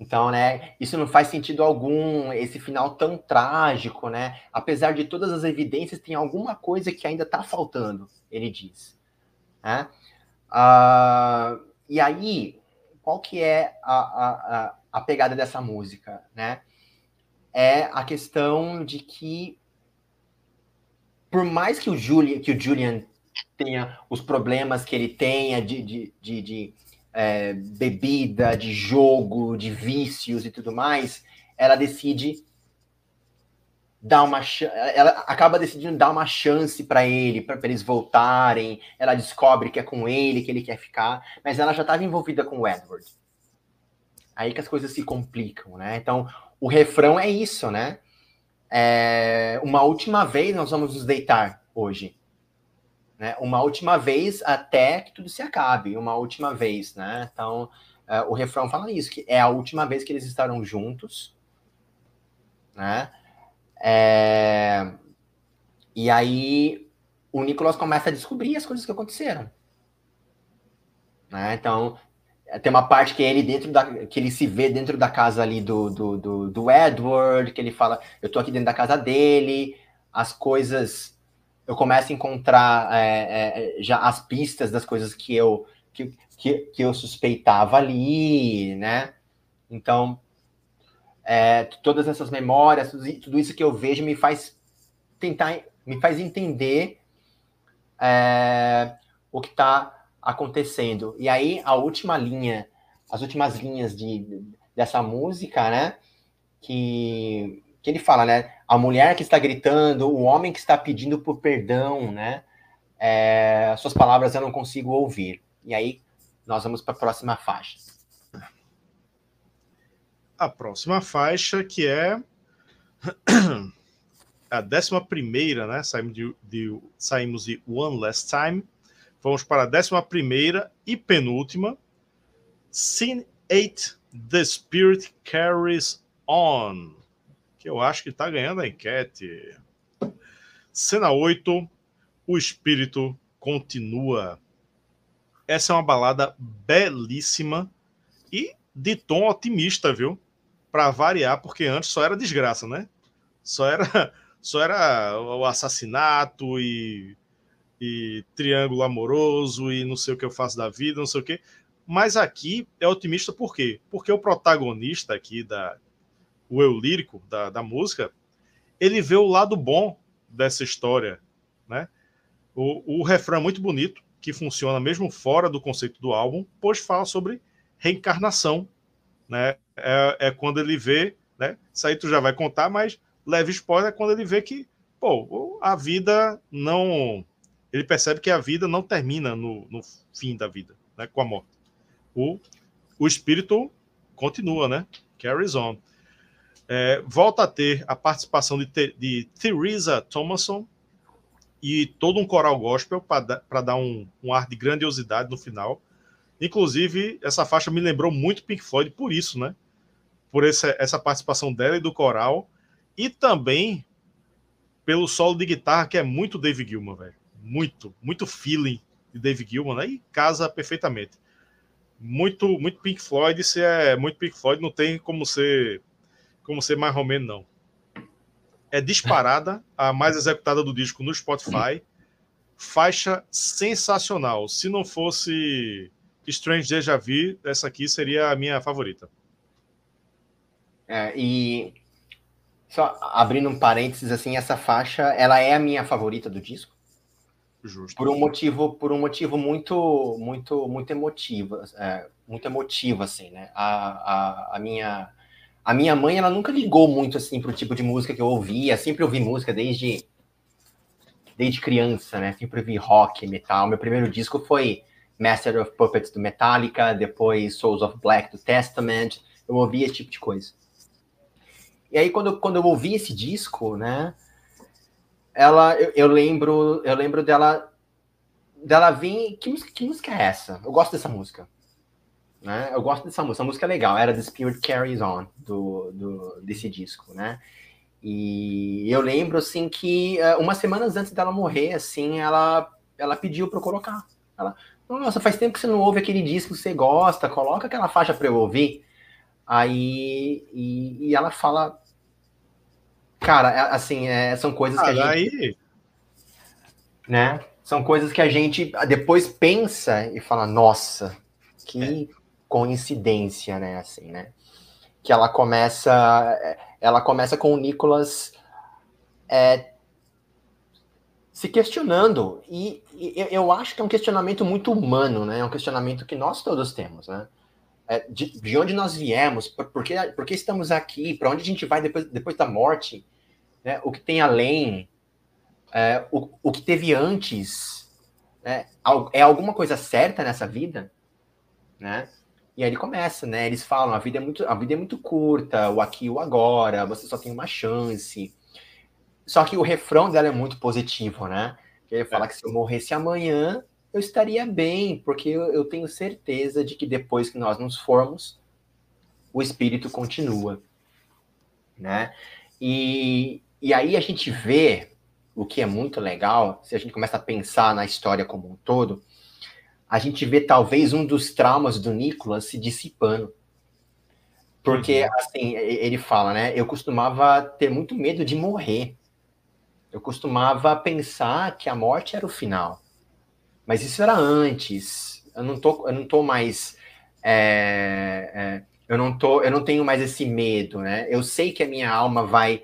Então, né, isso não faz sentido algum, esse final tão trágico, né? Apesar de todas as evidências, tem alguma coisa que ainda está faltando, ele diz. Né? Uh, e aí, qual que é a, a, a pegada dessa música, né? É a questão de que, por mais que o Julian, que o Julian tenha os problemas que ele tenha de, de, de, de é, bebida, de jogo, de vícios e tudo mais, ela decide dar uma ela acaba decidindo dar uma chance para ele, para eles voltarem. Ela descobre que é com ele que ele quer ficar, mas ela já estava envolvida com o Edward. Aí que as coisas se complicam, né? Então, o refrão é isso, né? É, uma última vez nós vamos nos deitar hoje. Né? Uma última vez até que tudo se acabe, uma última vez, né? Então, é, o refrão fala isso, que é a última vez que eles estarão juntos, né? É... E aí o Nicolas começa a descobrir as coisas que aconteceram. Né? Então, tem uma parte que ele dentro da que ele se vê dentro da casa ali do, do, do, do Edward, que ele fala, eu tô aqui dentro da casa dele, as coisas eu começo a encontrar é, é, já as pistas das coisas que eu que, que, que eu suspeitava ali, né? Então é, todas essas memórias, tudo isso que eu vejo me faz tentar, me faz entender é, o que está acontecendo. E aí a última linha, as últimas linhas de, dessa música, né? Que, que ele fala, né? A mulher que está gritando, o homem que está pedindo por perdão, né? É, suas palavras eu não consigo ouvir. E aí nós vamos para a próxima faixa a próxima faixa, que é (clears throat) a décima primeira, né? Saímos de, de, saímos de One Last Time. Vamos para a décima primeira e penúltima. Scene 8, The Spirit Carries On. Que eu acho que está ganhando a enquete. Cena 8, O Espírito Continua. Essa é uma balada belíssima e de tom otimista, viu? Para variar, porque antes só era desgraça, né? Só era, (laughs) só era o assassinato e, e triângulo amoroso e não sei o que eu faço da vida, não sei o que. Mas aqui é otimista por quê? Porque o protagonista aqui da o eu lírico da, da música, ele vê o lado bom dessa história, né? O, o refrão é muito bonito, que funciona mesmo fora do conceito do álbum, pois fala sobre reencarnação, né? É, é quando ele vê, né? Isso aí tu já vai contar, mas leve spoiler é quando ele vê que, pô, a vida não. Ele percebe que a vida não termina no, no fim da vida, né? Com a morte. O, o espírito continua, né? Carries on. É, volta a ter a participação de, de Theresa Thomason e todo um coral gospel para dar um, um ar de grandiosidade no final. Inclusive, essa faixa me lembrou muito Pink Floyd por isso, né? por essa, essa participação dela e do coral, e também pelo solo de guitarra, que é muito Dave Gilman, velho. Muito, muito feeling de Dave Gilman, né? E casa perfeitamente. Muito, muito Pink Floyd, se é muito Pink Floyd, não tem como ser como ser mais romeno, não. É disparada, a mais executada do disco no Spotify. Faixa sensacional. Se não fosse Strange Deja Vu, essa aqui seria a minha favorita. É, e só abrindo um parênteses assim, essa faixa, ela é a minha favorita do disco. Justo. Por um motivo, por um motivo muito, muito, muito emotivo, é, muito emotivo assim, né? A, a, a minha a minha mãe, ela nunca ligou muito assim pro tipo de música que eu ouvia, sempre ouvi música desde desde criança, né? Sempre ouvi rock, metal. Meu primeiro disco foi Master of Puppets do Metallica, depois Souls of Black do Testament. Eu ouvia esse tipo de coisa. E aí, quando, quando eu ouvi esse disco, né? Ela, eu, eu lembro, eu lembro dela, dela vir. Que música, que música é essa? Eu gosto dessa música. Né? Eu gosto dessa música. A música é legal. Era The Spirit Carries On do, do desse disco, né? E eu lembro assim que uh, umas semanas antes dela morrer, assim, ela ela pediu para eu colocar. Ela, nossa, faz tempo que você não ouve aquele disco que você gosta, coloca aquela faixa para eu ouvir. Aí, e, e, ela fala, cara, é, assim, é, são coisas que a ah, gente, aí... né? São coisas que a gente depois pensa e fala, nossa, que é. coincidência, né? Assim, né? Que ela começa, ela começa com o Nicolas é, se questionando e, e, eu acho que é um questionamento muito humano, né? É um questionamento que nós todos temos, né? é, de, de, onde nós viemos, por, por, que, por que estamos aqui, para onde a gente vai depois, depois da morte, né? o que tem além, é, o, o que teve antes, né? é alguma coisa certa nessa vida, né? E aí ele começa, né? Eles falam, a vida é muito, a vida é muito curta, o aqui e o agora, você só tem uma chance. Só que o refrão dela é muito positivo, né? Ele fala é. que se eu morresse amanhã, eu estaria bem, porque eu, eu tenho certeza de que depois que nós nos formos, o espírito continua, né? E, e aí a gente vê o que é muito legal, se a gente começa a pensar na história como um todo, a gente vê talvez um dos traumas do Nicolas se dissipando. Porque, uhum. assim, ele fala, né? Eu costumava ter muito medo de morrer. Eu costumava pensar que a morte era o final. Mas isso era antes. Eu não tô, eu não tô mais. É, é, eu não tô, eu não tenho mais esse medo, né? Eu sei que a minha alma vai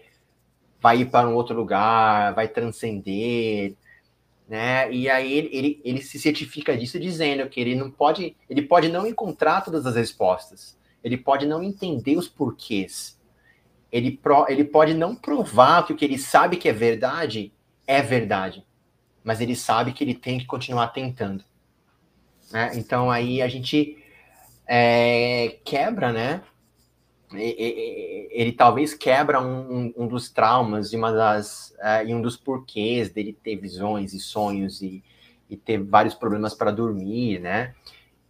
vai ir para um outro lugar, vai transcender, né? E aí ele, ele, ele se certifica disso dizendo que ele não pode, ele pode não encontrar todas as respostas, ele pode não entender os porquês, ele, pro, ele pode não provar que o que ele sabe que é verdade é verdade, mas ele sabe que ele tem que continuar tentando. Né? Então aí a gente é, quebra, né? Ele, talvez quebra um, um, dos traumas e uma das é, e um dos porquês dele ter visões e sonhos e, e ter vários problemas para dormir, né?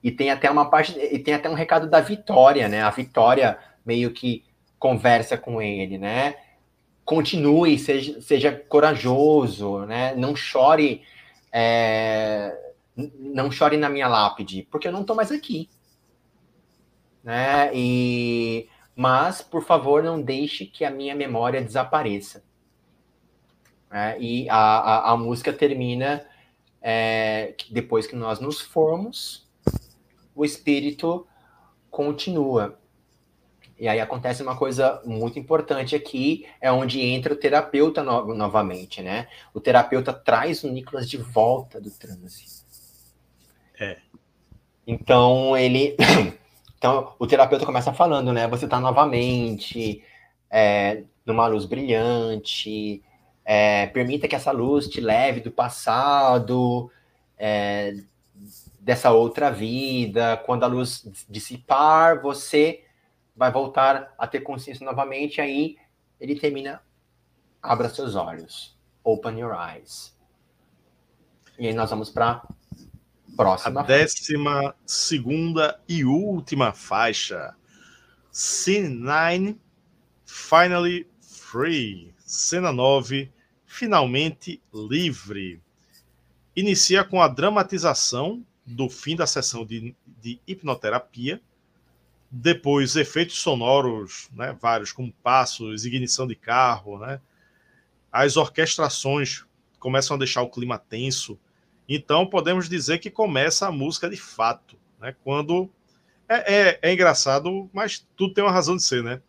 E tem até uma parte e tem até um recado da Vitória, né? A Vitória meio que conversa com ele, né? continue, seja, seja corajoso, né? Não chore, é, não chore na minha lápide, porque eu não estou mais aqui, né? E mas, por favor, não deixe que a minha memória desapareça. É, e a, a, a, música termina é, depois que nós nos formos, o espírito continua. E aí acontece uma coisa muito importante aqui, é onde entra o terapeuta no novamente, né? O terapeuta traz o Nicolas de volta do transe. É. Então ele. (coughs) então o terapeuta começa falando, né? Você está novamente é, numa luz brilhante, é, permita que essa luz te leve do passado, é, dessa outra vida. Quando a luz dissipar, você vai voltar a ter consciência novamente, aí ele termina, abra seus olhos, open your eyes. E aí nós vamos para próxima. A décima faixa. segunda e última faixa. Scene 9, Finally Free. Cena 9, finalmente livre. Inicia com a dramatização do fim da sessão de, de hipnoterapia, depois efeitos sonoros, né, vários, como passos, ignição de carro, né, as orquestrações começam a deixar o clima tenso. Então podemos dizer que começa a música de fato, né, quando é, é, é engraçado, mas tudo tem uma razão de ser, né?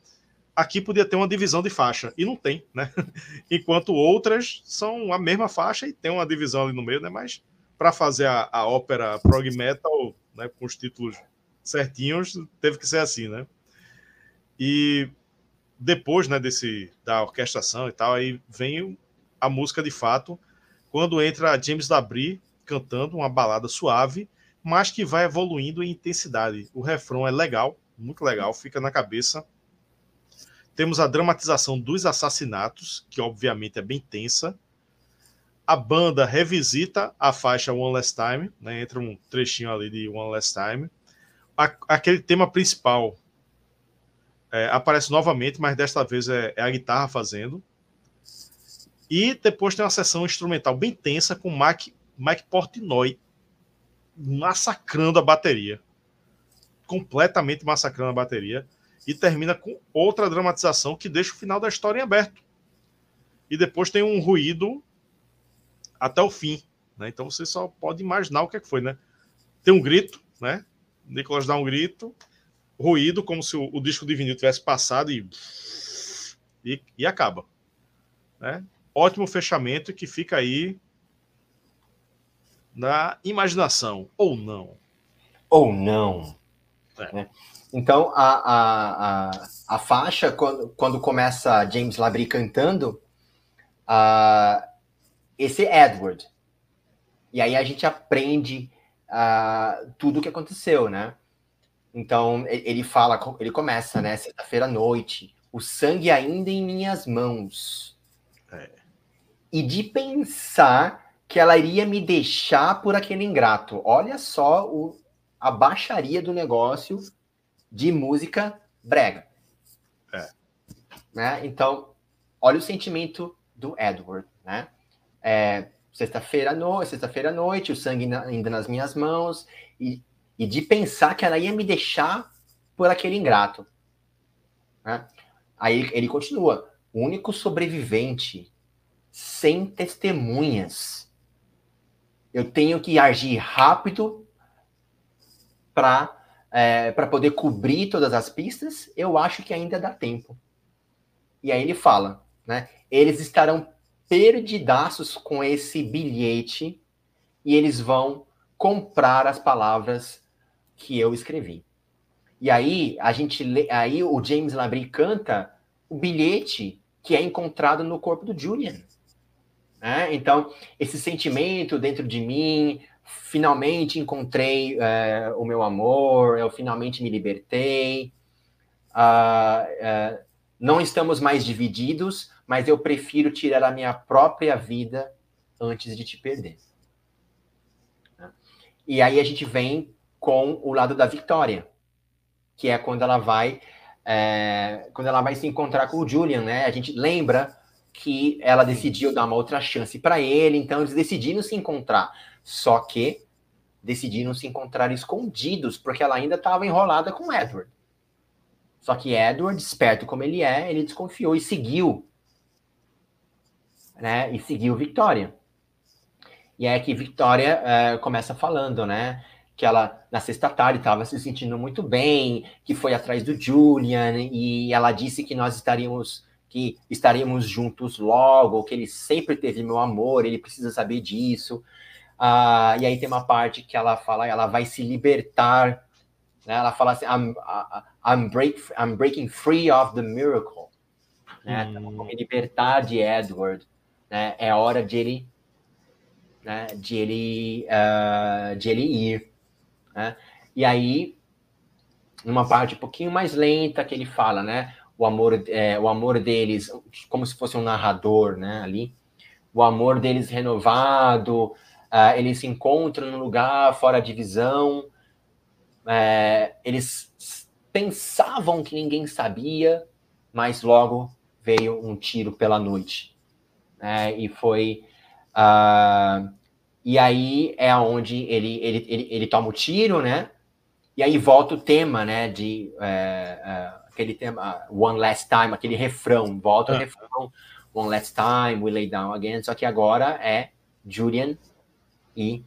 aqui podia ter uma divisão de faixa, e não tem, né? (laughs) Enquanto outras são a mesma faixa e tem uma divisão ali no meio, né? Mas para fazer a, a ópera prog metal, né, com os títulos certinhos, teve que ser assim, né? E depois, né, desse da orquestração e tal, aí vem a música de fato, quando entra James Labrie cantando uma balada suave, mas que vai evoluindo em intensidade. O refrão é legal, muito legal, fica na cabeça temos a dramatização dos assassinatos, que obviamente é bem tensa. A banda revisita a faixa One Last Time, né? entra um trechinho ali de One Last Time. A, aquele tema principal é, aparece novamente, mas desta vez é, é, a guitarra fazendo. E depois tem uma sessão instrumental bem tensa com Mike, Mike Portnoy massacrando a bateria. Completamente massacrando a bateria e termina com outra dramatização que deixa o final da história em aberto. E depois tem um ruído até o fim. Né? Então você só pode imaginar o que, é que foi, né? Tem um grito, né? Nicolas dá um grito, ruído, como se o, o disco de vinil tivesse passado e, e, e acaba. Né? Ótimo fechamento que fica aí na imaginação, ou não. Ou não. É. Né? Então, a, a, a, a, faixa, quando, quando começa James Labrie cantando, uh, esse é Edward. E aí a gente aprende uh, tudo o que aconteceu, né? Então, ele fala, ele começa, né? Sexta-feira à noite, o sangue ainda em minhas mãos. É. E de pensar que ela iria me deixar por aquele ingrato. Olha só o, a baixaria do negócio de música brega. É. Né? Então, olha o sentimento do Edward, né? É, sexta-feira à noite, sexta-feira à noite, o sangue ainda nas minhas mãos, e, e de pensar que ela ia me deixar por aquele ingrato. Né? Aí ele continua: o único sobrevivente, sem testemunhas. Eu tenho que agir rápido para é, para poder cobrir todas as pistas, eu acho que ainda dá tempo. E aí ele fala, né? Eles estarão perdidaços com esse bilhete e eles vão comprar as palavras que eu escrevi. E aí a gente lê, aí o James Labrie canta o bilhete que é encontrado no corpo do Julian. Né? Então, esse sentimento dentro de mim, finalmente encontrei é, o meu amor, eu finalmente me libertei. Uh, uh, não estamos mais divididos, mas eu prefiro tirar a minha própria vida antes de te perder. E aí a gente vem com o lado da Victoria, que é quando ela vai é, quando ela vai se encontrar com o Julian, né? A gente lembra que ela decidiu dar uma outra chance para ele, então eles decidiram se encontrar. Só que decidiram se encontrar escondidos, porque ela ainda estava enrolada com Edward. Só que Edward, esperto como ele é, ele desconfiou e seguiu. Né? E seguiu Victoria. E é que Victoria é, começa falando, né? Que ela, na sexta tarde, estava se sentindo muito bem, que foi atrás do Julian, e ela disse que nós estaríamos que estaríamos juntos logo, que ele sempre teve meu amor, ele precisa saber disso. Ah, e aí tem uma parte que ela fala, ela vai se libertar, né? Ela fala assim, I'm, I'm, break, I'm breaking free of the miracle. Né? Hum. Então, libertar de Edward, né? É hora de ele, né? De ele, uh, de ele ir, né? E aí, numa parte um pouquinho mais lenta que ele fala, né? O amor, é, o amor deles, como se fosse um narrador, né? Ali, o amor deles renovado, Uh, eles se encontram num lugar fora de visão, é, eles pensavam que ninguém sabia, mas logo veio um tiro pela noite. Né? E foi. Uh, e aí é onde ele, ele, ele, ele toma o tiro, né? E aí volta o tema, né? De é, é, aquele tema, One Last Time, aquele refrão, volta o refrão, One Last Time, We Lay Down Again, só que agora é Julian e,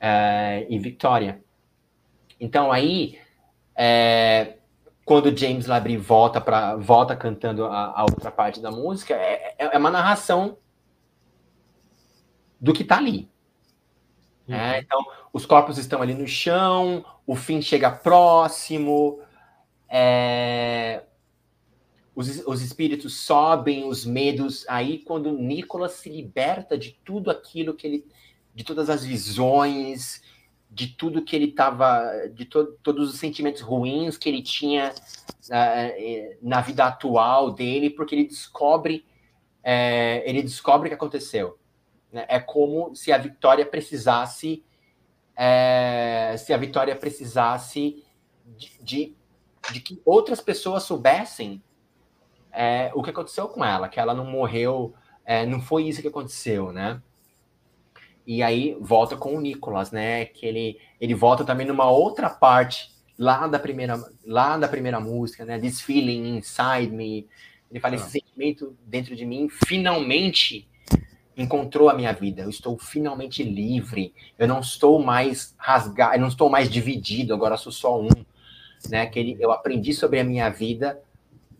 é, e Victoria. Então aí, é, quando James Labrie volta para volta cantando a, a, outra parte da música, é, é, é uma narração do que está ali. Uhum. É, então, os corpos estão ali no chão, o fim chega próximo, é, os, os espíritos sobem, os medos. Aí, quando Nicolas se liberta de tudo aquilo que ele. de todas as visões, de tudo que ele estava. de to, todos os sentimentos ruins que ele tinha uh, na vida atual dele, porque ele descobre. É, ele descobre o que aconteceu. Né? É como se a Vitória precisasse. É, se a Vitória precisasse de, de, de que outras pessoas soubessem o que aconteceu com ela, que ela não morreu, não foi isso que aconteceu, né? E aí volta com o Nicolas, né? Que ele, ele volta também numa outra parte lá da primeira lá da primeira música, né? This feeling inside me. Ele fala ah. esse sentimento dentro de mim finalmente encontrou a minha vida. Eu estou finalmente livre. Eu não estou mais rasgado, eu não estou mais dividido. Agora sou só um, né? Que ele, eu aprendi sobre a minha vida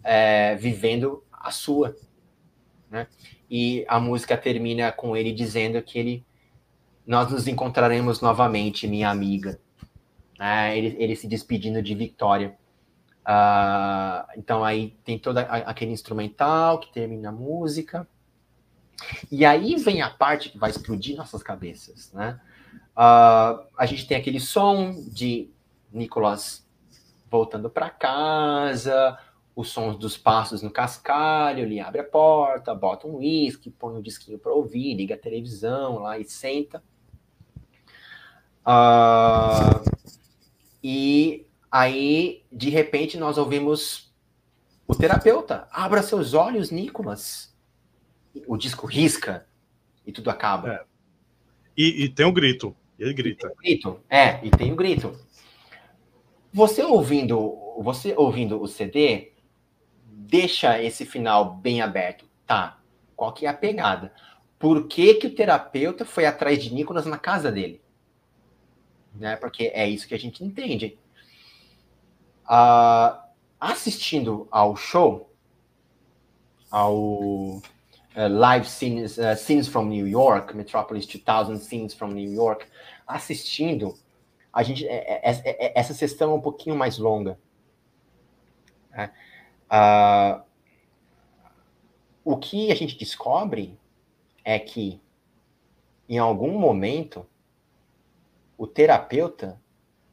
é, vivendo a sua. Né? E a música termina com ele dizendo que ele, nós nos encontraremos novamente, minha amiga. É, ele, ele se despedindo de Victoria. Uh, então aí tem todo aquele instrumental que termina a música. E aí vem a parte que vai explodir nossas cabeças, né? Uh, a gente tem aquele som de Nicolas voltando para casa, os sons dos passos no cascalho, ele abre a porta, bota um uísque, põe um disquinho para ouvir, liga a televisão lá e senta. Uh, e aí, de repente, nós ouvimos o terapeuta. Abra seus olhos, Nicolas. O disco risca e tudo acaba. É. E, e, tem um grito. Ele grita. E grito. É, e tem o um grito. Você ouvindo, você ouvindo o CD, deixa esse final bem aberto. Tá, qual que é a pegada? Por que, que o terapeuta foi atrás de Nicolas na casa dele? Né? Porque é isso que a gente entende. Uh, assistindo ao show, ao uh, Live scenes, uh, scenes from New York, Metropolis 2000 Scenes from New York, assistindo, a gente, é, é, é, essa sessão é um pouquinho mais longa. Né? Uh, o que a gente descobre é que, em algum momento, o terapeuta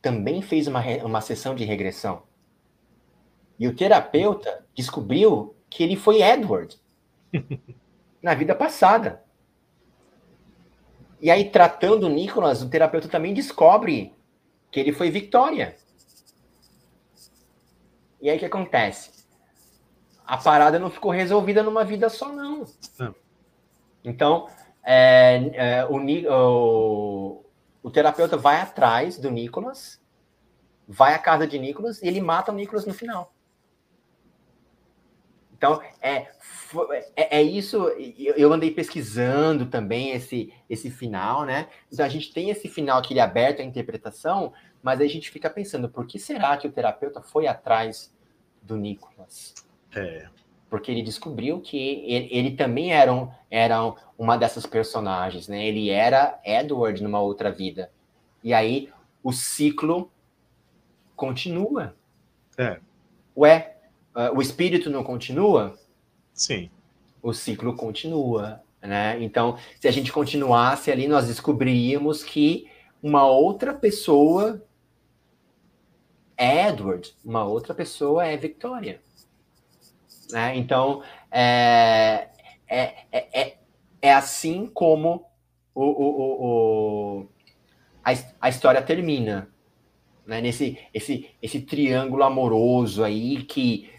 também fez uma, uma sessão de regressão. E o terapeuta descobriu que ele foi Edward (laughs) na vida passada. E aí, tratando o Nicholas, o terapeuta também descobre que ele foi Victoria. E aí o que acontece? a parada não ficou resolvida numa vida só, não. não. Então, é, é, o, o, o, terapeuta vai atrás do Nicolas, vai à casa de Nicolas e ele mata o Nicolas no final. Então, é, é, é, isso. Eu andei pesquisando também esse, esse final, né? Então, a gente tem esse final que ele é aberto à interpretação, mas aí a gente fica pensando, por que será que o terapeuta foi atrás do Nicolas? É. Porque ele descobriu que ele, ele, também era, um, era uma dessas personagens, né? Ele era Edward numa outra vida. E aí o ciclo continua. É. Ué, uh, o espírito não continua? Sim. O ciclo continua, né? Então, se a gente continuasse ali, nós descobriríamos que uma outra pessoa é Edward, uma outra pessoa é Victoria. Né? Então, é, é, é, é assim como o, o, o, a, a história termina. né? Nesse esse, esse triângulo amoroso aí que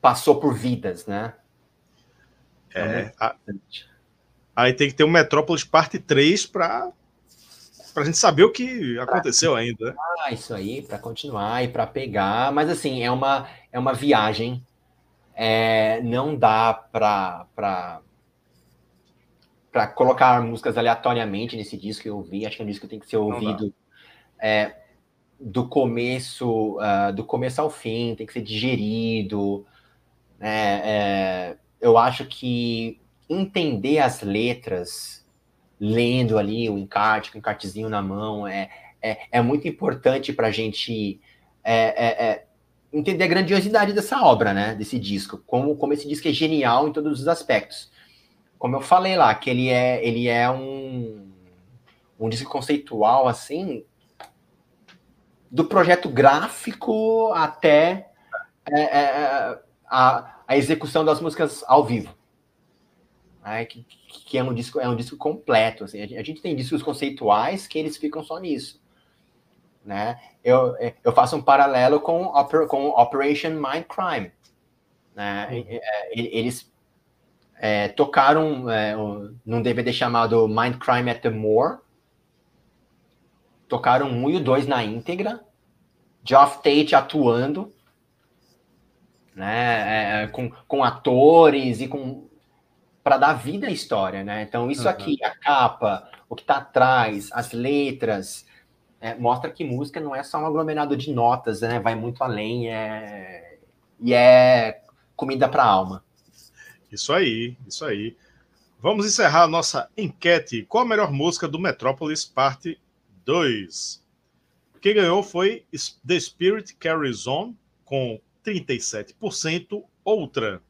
passou por vidas, né? É, a, aí tem que ter um Metrópolis parte 3 para a gente saber o que aconteceu pra, ainda. Né? Ah, isso aí, para continuar e para pegar. Mas assim, é uma, é uma viagem. É, não dá para para colocar músicas aleatoriamente nesse disco que eu ouvi. Acho que é um disco que tem que ser ouvido é, do começo uh, do começo ao fim, tem que ser digerido. Né? É, eu acho que entender as letras, lendo ali um encarte, com um encartezinho na mão, é, é, é muito importante para a gente é, é, é, entender a grandiosidade dessa obra, né? Desse disco, como, como esse disco é genial em todos os aspectos como eu falei lá, que ele é, ele é um, um disco conceitual, assim, do projeto gráfico até é, é, é, a, a execução das músicas ao vivo. É, que, que, é um disco é um disco completo assim. a gente tem discos conceituais que eles ficam só nisso né eu, eu faço um paralelo com, com Operation Mindcrime né uhum. eles é, tocaram é, num DVD chamado Mind Crime at the Moor. Tocaram um e o dois na íntegra. Geoff Tate atuando, né, é, com, com atores e com para dar vida à história, né? Então isso uhum. aqui, a capa, o que está atrás, as letras, é, mostra que música não é só um aglomerado de notas, né? Vai muito além, é... e é comida para a alma. Isso aí, isso aí. Vamos encerrar a nossa enquete. Qual a melhor música do Metrópolis, parte 2? Quem ganhou foi The Spirit Carries On, com 37%. Outra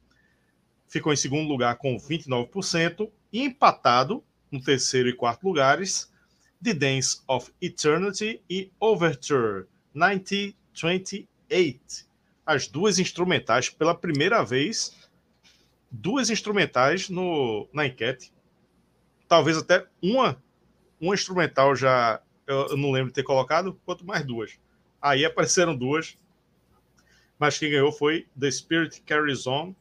ficou em segundo lugar com 29%. E empatado, no terceiro e quarto lugares, The Dance of Eternity e Overture 1928. As duas instrumentais pela primeira vez duas instrumentais no, na enquete. Talvez até uma, uma instrumental já eu, eu não lembro de ter colocado, quanto mais duas. Aí apareceram duas, mas quem ganhou foi The Spirit Carries On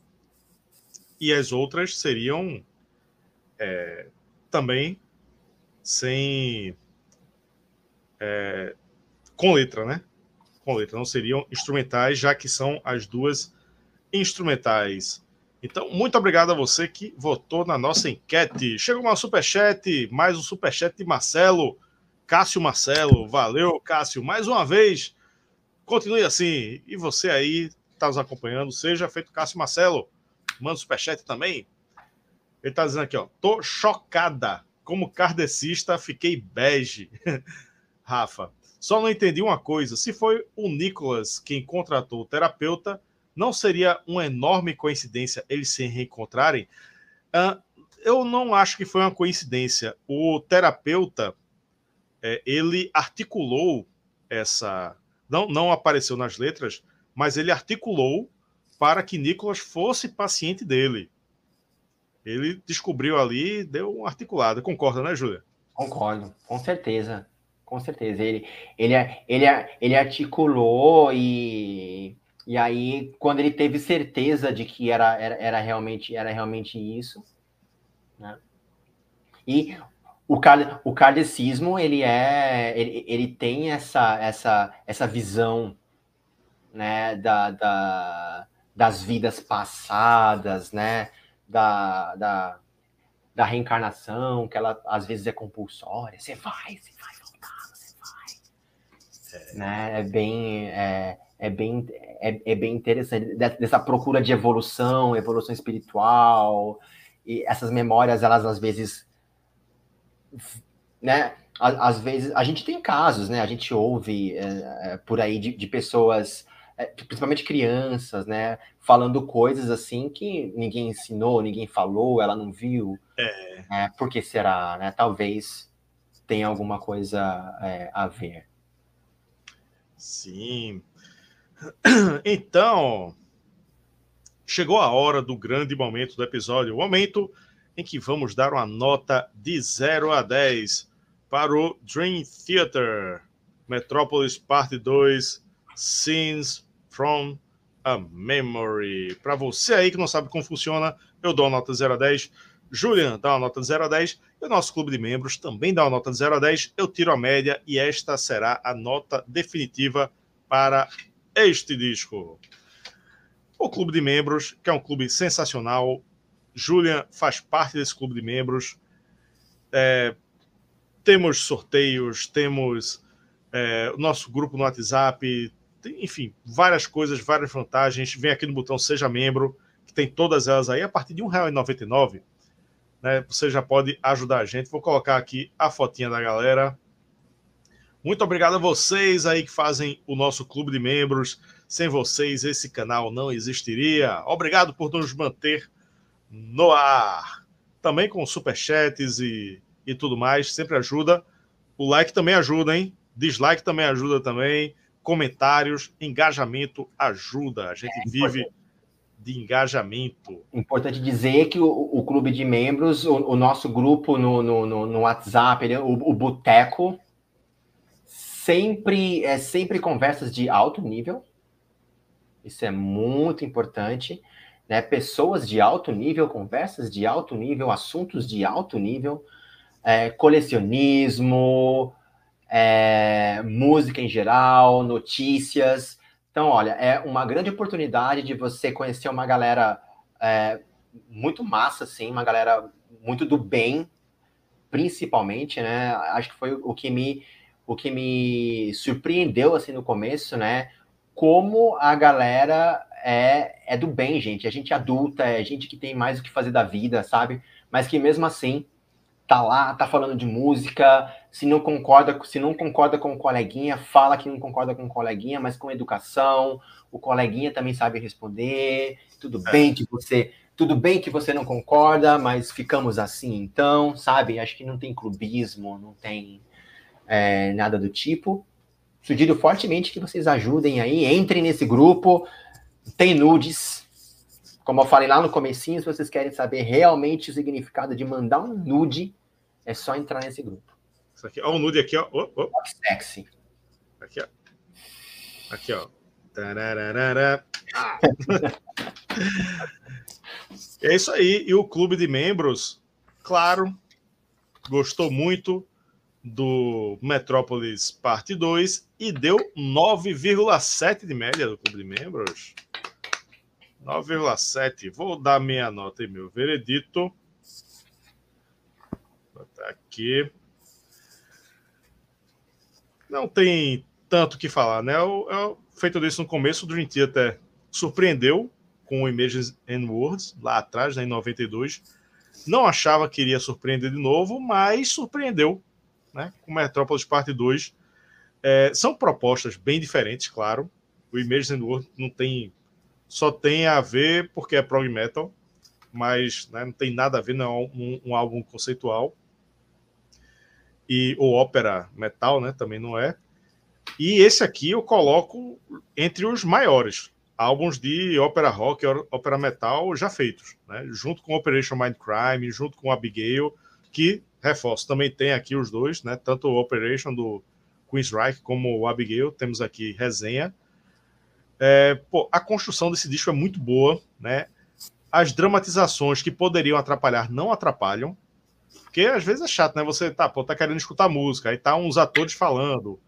e as outras seriam é, também sem é, com letra, né? Com letra, não seriam instrumentais, já que são as duas instrumentais então, muito obrigado a você que votou na nossa enquete. Chegou uma superchat, mais um superchat de Marcelo, Cássio Marcelo. Valeu, Cássio, mais uma vez. Continue assim. E você aí está nos acompanhando, seja feito Cássio Marcelo. Manda superchat também. Ele está dizendo aqui, ó. Tô chocada. Como kardecista, fiquei bege. (laughs) Rafa, só não entendi uma coisa. Se foi o Nicolas quem contratou o terapeuta, não seria uma enorme coincidência eles se reencontrarem? Uh, eu não acho que foi uma coincidência. O terapeuta é, ele articulou essa. Não, não apareceu nas letras, mas ele articulou para que Nicolas fosse paciente dele. Ele descobriu ali, deu uma articulada. Concorda, né, Júlia? Concordo, com certeza. Com certeza. Ele, ele, ele, ele articulou e e aí, quando ele teve certeza de que era, era, era, realmente, era realmente isso, né? E o, car, o kardecismo, ele é, ele, ele tem essa, essa, essa visão, né, da, da, das vidas passadas, né, da, da, da reencarnação, que ela às vezes é compulsória, você vai, você vai voltar, você vai. É, né? é bem... É, é bem, é, é bem interessante, dessa procura de evolução, evolução espiritual, e essas memórias, elas às vezes, né, às vezes, a gente tem casos, né, a gente ouve é, é, por aí de, de pessoas, principalmente crianças, né, falando coisas assim que ninguém ensinou, ninguém falou, ela não viu, é. é por que será, né, talvez tenha alguma coisa é, a ver. Sim, (clears throat) Então, chegou a hora do grande momento do episódio, o momento em que vamos dar uma nota de 0 a 10 para o Dream Theater. Metrópolis Parte 2, Scenes from a Memory. Para você aí que não sabe como funciona, eu dou uma nota 0 a 10. Julian dá uma nota de 0 a 10. E o nosso clube de membros também dá uma nota de 0 a 10. Eu tiro a média e esta será a nota definitiva para este disco. O clube de membros, que é um clube sensacional. Julian faz parte desse clube de membros. É, temos sorteios, temos é, o nosso grupo no WhatsApp, tem, enfim, várias coisas, várias vantagens. Vem aqui no botão Seja Membro, que tem todas elas aí, a partir de R$ 1,99. Né, você já pode ajudar a gente. Vou colocar aqui a fotinha da galera. Muito obrigado a vocês aí que fazem o nosso clube de membros. Sem vocês, esse canal não existiria. Obrigado por nos manter no ar. Também com superchats e, e tudo mais, sempre ajuda. O like também ajuda, hein? Dislike também ajuda também comentários, engajamento ajuda. A gente é vive de engajamento. Importante dizer que o, o clube de membros, o, o nosso grupo no, no, no, no WhatsApp, ele, o, o Boteco, sempre é sempre conversas de alto nível. Isso é muito importante. Né? Pessoas de alto nível, conversas de alto nível, assuntos de alto nível, é, colecionismo, é, música em geral, notícias. Então, olha, é uma grande oportunidade de você conhecer uma galera é, muito massa, assim, uma galera muito do bem, principalmente, né? Acho que foi o que me o que me surpreendeu assim no começo, né? Como a galera é, é do bem, gente. A gente adulta, é gente que tem mais o que fazer da vida, sabe? Mas que mesmo assim tá lá, tá falando de música, se não concorda, se não concorda com o coleguinha, fala que não concorda com o coleguinha, mas com educação, o coleguinha também sabe responder, tudo é. bem que você, tudo bem que você não concorda, mas ficamos assim então, sabe? Acho que não tem clubismo, não tem é, nada do tipo. Sugiro fortemente que vocês ajudem aí, entrem nesse grupo, tem nudes, como eu falei lá no comecinho, se vocês querem saber realmente o significado de mandar um nude, é só entrar nesse grupo. Isso aqui, ó, o nude aqui, ó. Oh, oh. Sexy. Aqui, ó. Aqui, ó. Tararara. Ah. (laughs) é isso aí. E o clube de membros, claro, gostou muito do Metrópolis Parte 2 e deu 9,7 de média do clube de membros. 9,7. Vou dar minha nota e meu veredito. Vou botar aqui. Não tem tanto o que falar, né? Eu, eu, feito disso no começo, o Dream Theater surpreendeu com o Images and Words, lá atrás, né, em 92. Não achava que iria surpreender de novo, mas surpreendeu, né? Com Metrópolis Parte 2. É, são propostas bem diferentes, claro. O Images and Words não tem só tem a ver porque é prog metal, mas né, não tem nada a ver, não é um, um álbum conceitual. E o ópera metal, né, também não é. E esse aqui eu coloco entre os maiores álbuns de ópera rock ópera metal já feitos, né? junto com Operation Mindcrime, junto com Abigail, que reforço, também tem aqui os dois, né? tanto o Operation do Queensryche como o Abigail, temos aqui resenha. É, pô, a construção desse disco é muito boa, né? As dramatizações que poderiam atrapalhar não atrapalham, porque às vezes é chato, né? Você tá, pô, tá querendo escutar música, aí tá uns atores falando,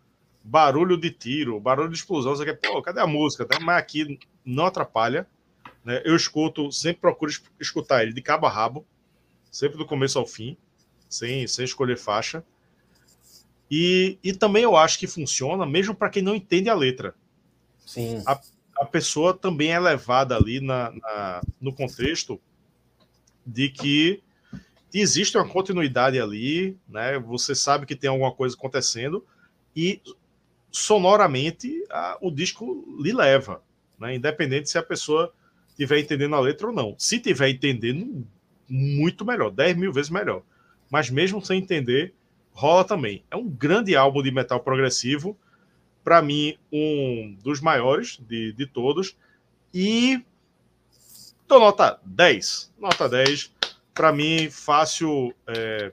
barulho de tiro, barulho de explosão, você quer, pô, cadê a música? Mas aqui não atrapalha, né? Eu escuto, sempre procuro escutar ele de cabo a rabo, sempre do começo ao fim, sem, sem escolher faixa. E, e também eu acho que funciona, mesmo para quem não entende a letra. Sim. A, a pessoa também é levada ali na, na, no contexto de que existe uma continuidade ali, né? Você sabe que tem alguma coisa acontecendo e sonoramente a, o disco lhe leva, né? Independente se a pessoa estiver entendendo a letra ou não. Se estiver entendendo, muito melhor, 10 mil vezes melhor. Mas mesmo sem entender, rola também. É um grande álbum de metal progressivo para mim, um dos maiores de, de todos. E dou nota 10. Nota 10. Para mim, fácil. É,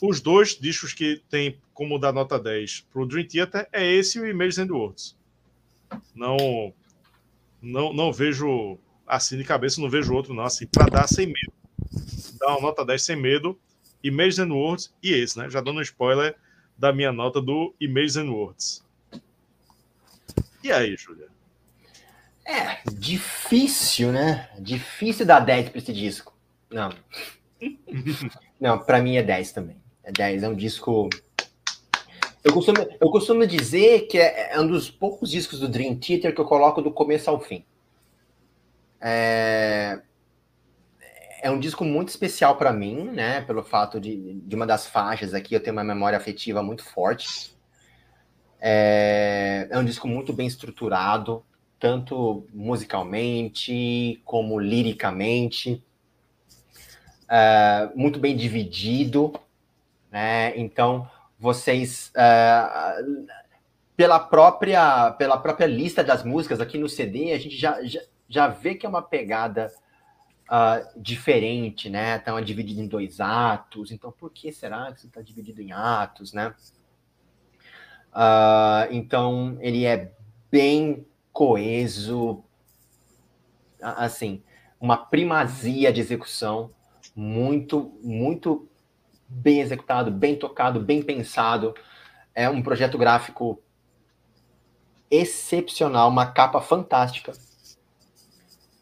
os dois discos que tem como dar nota 10 pro Dream Theater é esse e o Images and Words. Não, não, não vejo assim de cabeça, não vejo outro não, assim, para dar sem medo. Dar uma nota 10 sem medo, Images and Words e esse, né? Já dando um spoiler da minha nota do Images and Words. E aí, Júlia? É, difícil, né? Difícil dar 10 para esse disco. Não. (laughs) Não, para mim é 10 também. É 10, é um disco. Eu costumo, eu costumo dizer que é, é um dos poucos discos do Dream Theater que eu coloco do começo ao fim. É, é um disco muito especial para mim, né? Pelo fato de, de uma das faixas aqui eu tenho uma memória afetiva muito forte. É, é um disco muito bem estruturado, tanto musicalmente como liricamente, é, muito bem dividido, né? Então vocês é, pela própria pela própria lista das músicas aqui no CD a gente já, já, já vê que é uma pegada uh, diferente, né? Então é dividido em dois atos. Então por que será que está dividido em atos, né? Uh, então ele é bem coeso, assim, uma primazia de execução muito, muito bem executado, bem tocado, bem pensado. É um projeto gráfico excepcional, uma capa fantástica.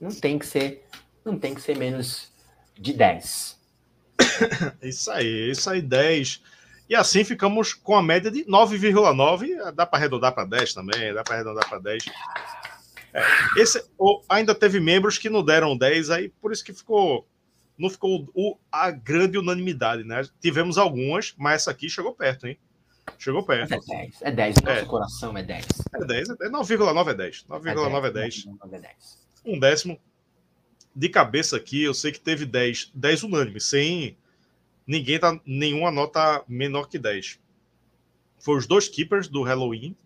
Não tem que ser, não tem que ser menos de 10. (coughs) Isso aí, isso aí, 10. E assim ficamos com a média de 9,9. Dá para arredondar para 10 também, dá para arredondar para 10. É, esse, ainda teve membros que não deram 10, aí por isso que ficou. Não ficou o, a grande unanimidade, né? Tivemos algumas, mas essa aqui chegou perto, hein? Chegou perto. É 10, é 10. Nosso é. coração é 10. É 10, é 9,9 é 10. 9,9 é 10. É 10. Um décimo. De cabeça aqui, eu sei que teve 10. 10 unânime, sem ninguém tá nenhuma nota menor que 10. Foi os dois keepers do Halloween.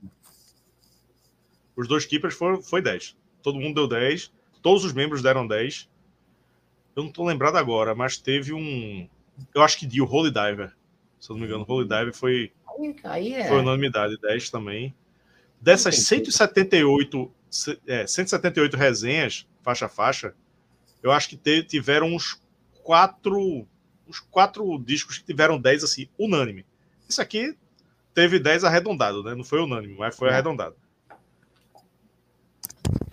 Os dois keepers foram, foi 10. Todo mundo deu 10. Todos os membros deram 10. Eu não tô lembrado agora, mas teve um. Eu acho que de o Holy Diver. Se eu não me engano, o Holy Diver foi. Aí é... Foi unanimidade, 10 também. Dessas 178, é, 178 resenhas, faixa a faixa, eu acho que tiveram uns quatro os quatro discos que tiveram 10 assim, unânime. Isso aqui teve 10 arredondado, né? Não foi unânime, mas foi é. arredondado.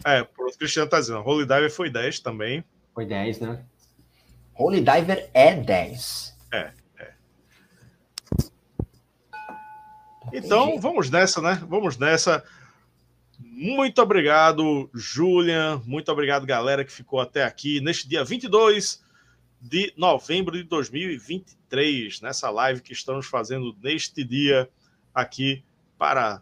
É, o Cristiano tá dizendo, Holy Diver foi 10 também. Foi 10, né? Holy Diver é 10. É, é. Então, vamos nessa, né? Vamos nessa. Muito obrigado, Julian. Muito obrigado, galera, que ficou até aqui neste dia 22 de novembro de 2023, nessa live que estamos fazendo neste dia aqui para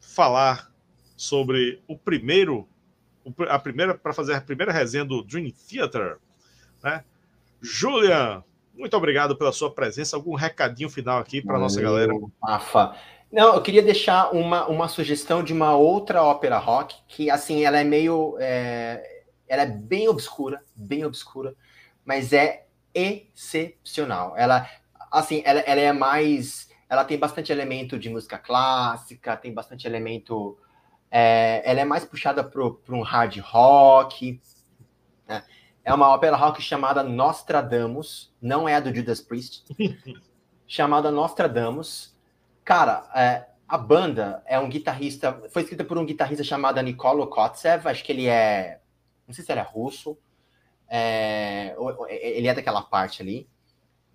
falar sobre o primeiro, a primeira, para fazer a primeira resenha do Dream Theater, né? Julian, muito obrigado pela sua presença. Algum recadinho final aqui para nossa galera? Rafa. Não, eu queria deixar uma, uma sugestão de uma outra ópera rock que, assim, ela é meio. É, ela é bem obscura, bem obscura mas é excepcional. Ela, assim, ela, ela é mais, ela tem bastante elemento de música clássica, tem bastante elemento, é, ela é mais puxada para um hard rock. Né? É uma ópera rock chamada Nostradamus, não é a do Judas Priest, (laughs) chamada Nostradamus. Cara, é, a banda é um guitarrista, foi escrita por um guitarrista chamado Nikolo Kotsev, acho que ele é, não sei se ele é russo, é, ele é daquela parte ali,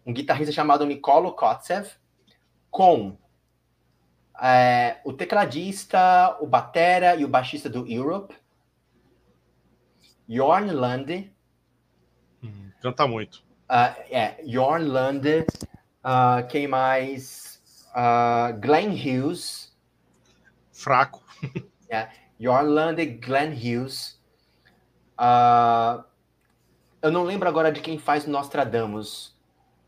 um guitarrista chamado Nicolo Kotsev, com é, o tecladista, o batera e o baixista do Europe, Jorn Lande. Hum, canta muito. Uh, é, Jorn Lande, uh, quem mais? Uh, Glenn Hughes. Fraco. (laughs) é, Jorn Lande, Glenn Hughes. Uh, eu não lembro agora de quem faz Nostradamus,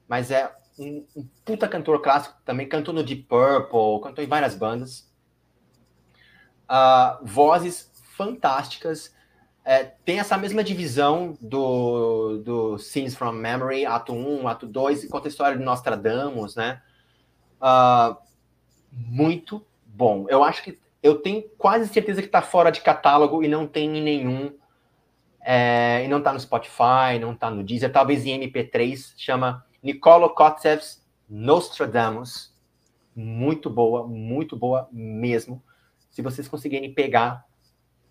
mas é um, um puta cantor clássico também, cantou no Deep Purple, cantou em várias bandas. Uh, vozes fantásticas. é, tem essa mesma divisão do, do Scenes from Memory, ato 1, ato 2, conta a história de Nostradamus, né? Uh, muito bom. Eu acho que eu tenho quase certeza que está fora de catálogo e não tem em nenhum. É, e não está no Spotify, não está no Deezer, talvez em MP3, chama Nicolo Kotsev's Nostradamus. Muito boa, muito boa mesmo. Se vocês conseguirem pegar,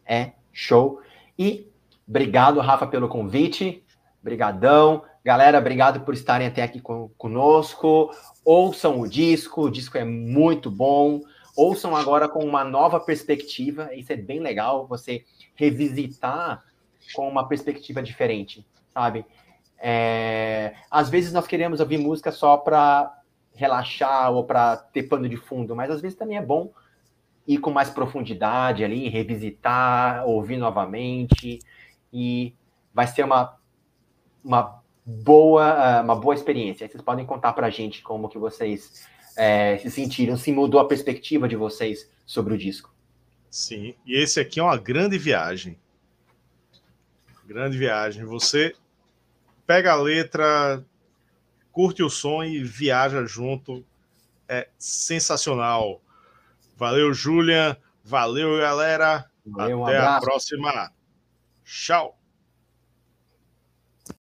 é show. E obrigado, Rafa, pelo convite. Brigadão. Galera, obrigado por estarem até aqui com, conosco. Ouçam o disco, o disco é muito bom. Ouçam agora com uma nova perspectiva. Isso é bem legal, você revisitar com uma perspectiva diferente, sabe? É... Às vezes nós queremos ouvir música só para relaxar ou para ter pano de fundo, mas às vezes também é bom ir com mais profundidade ali, revisitar, ouvir novamente e vai ser uma, uma boa uma boa experiência. Vocês podem contar para a gente como que vocês é, se sentiram, se mudou a perspectiva de vocês sobre o disco. Sim, e esse aqui é uma grande viagem. Grande viagem. Você pega a letra, curte o som e viaja junto. É sensacional. Valeu, Julian. Valeu, galera. Valeu, Até um a próxima. Tchau.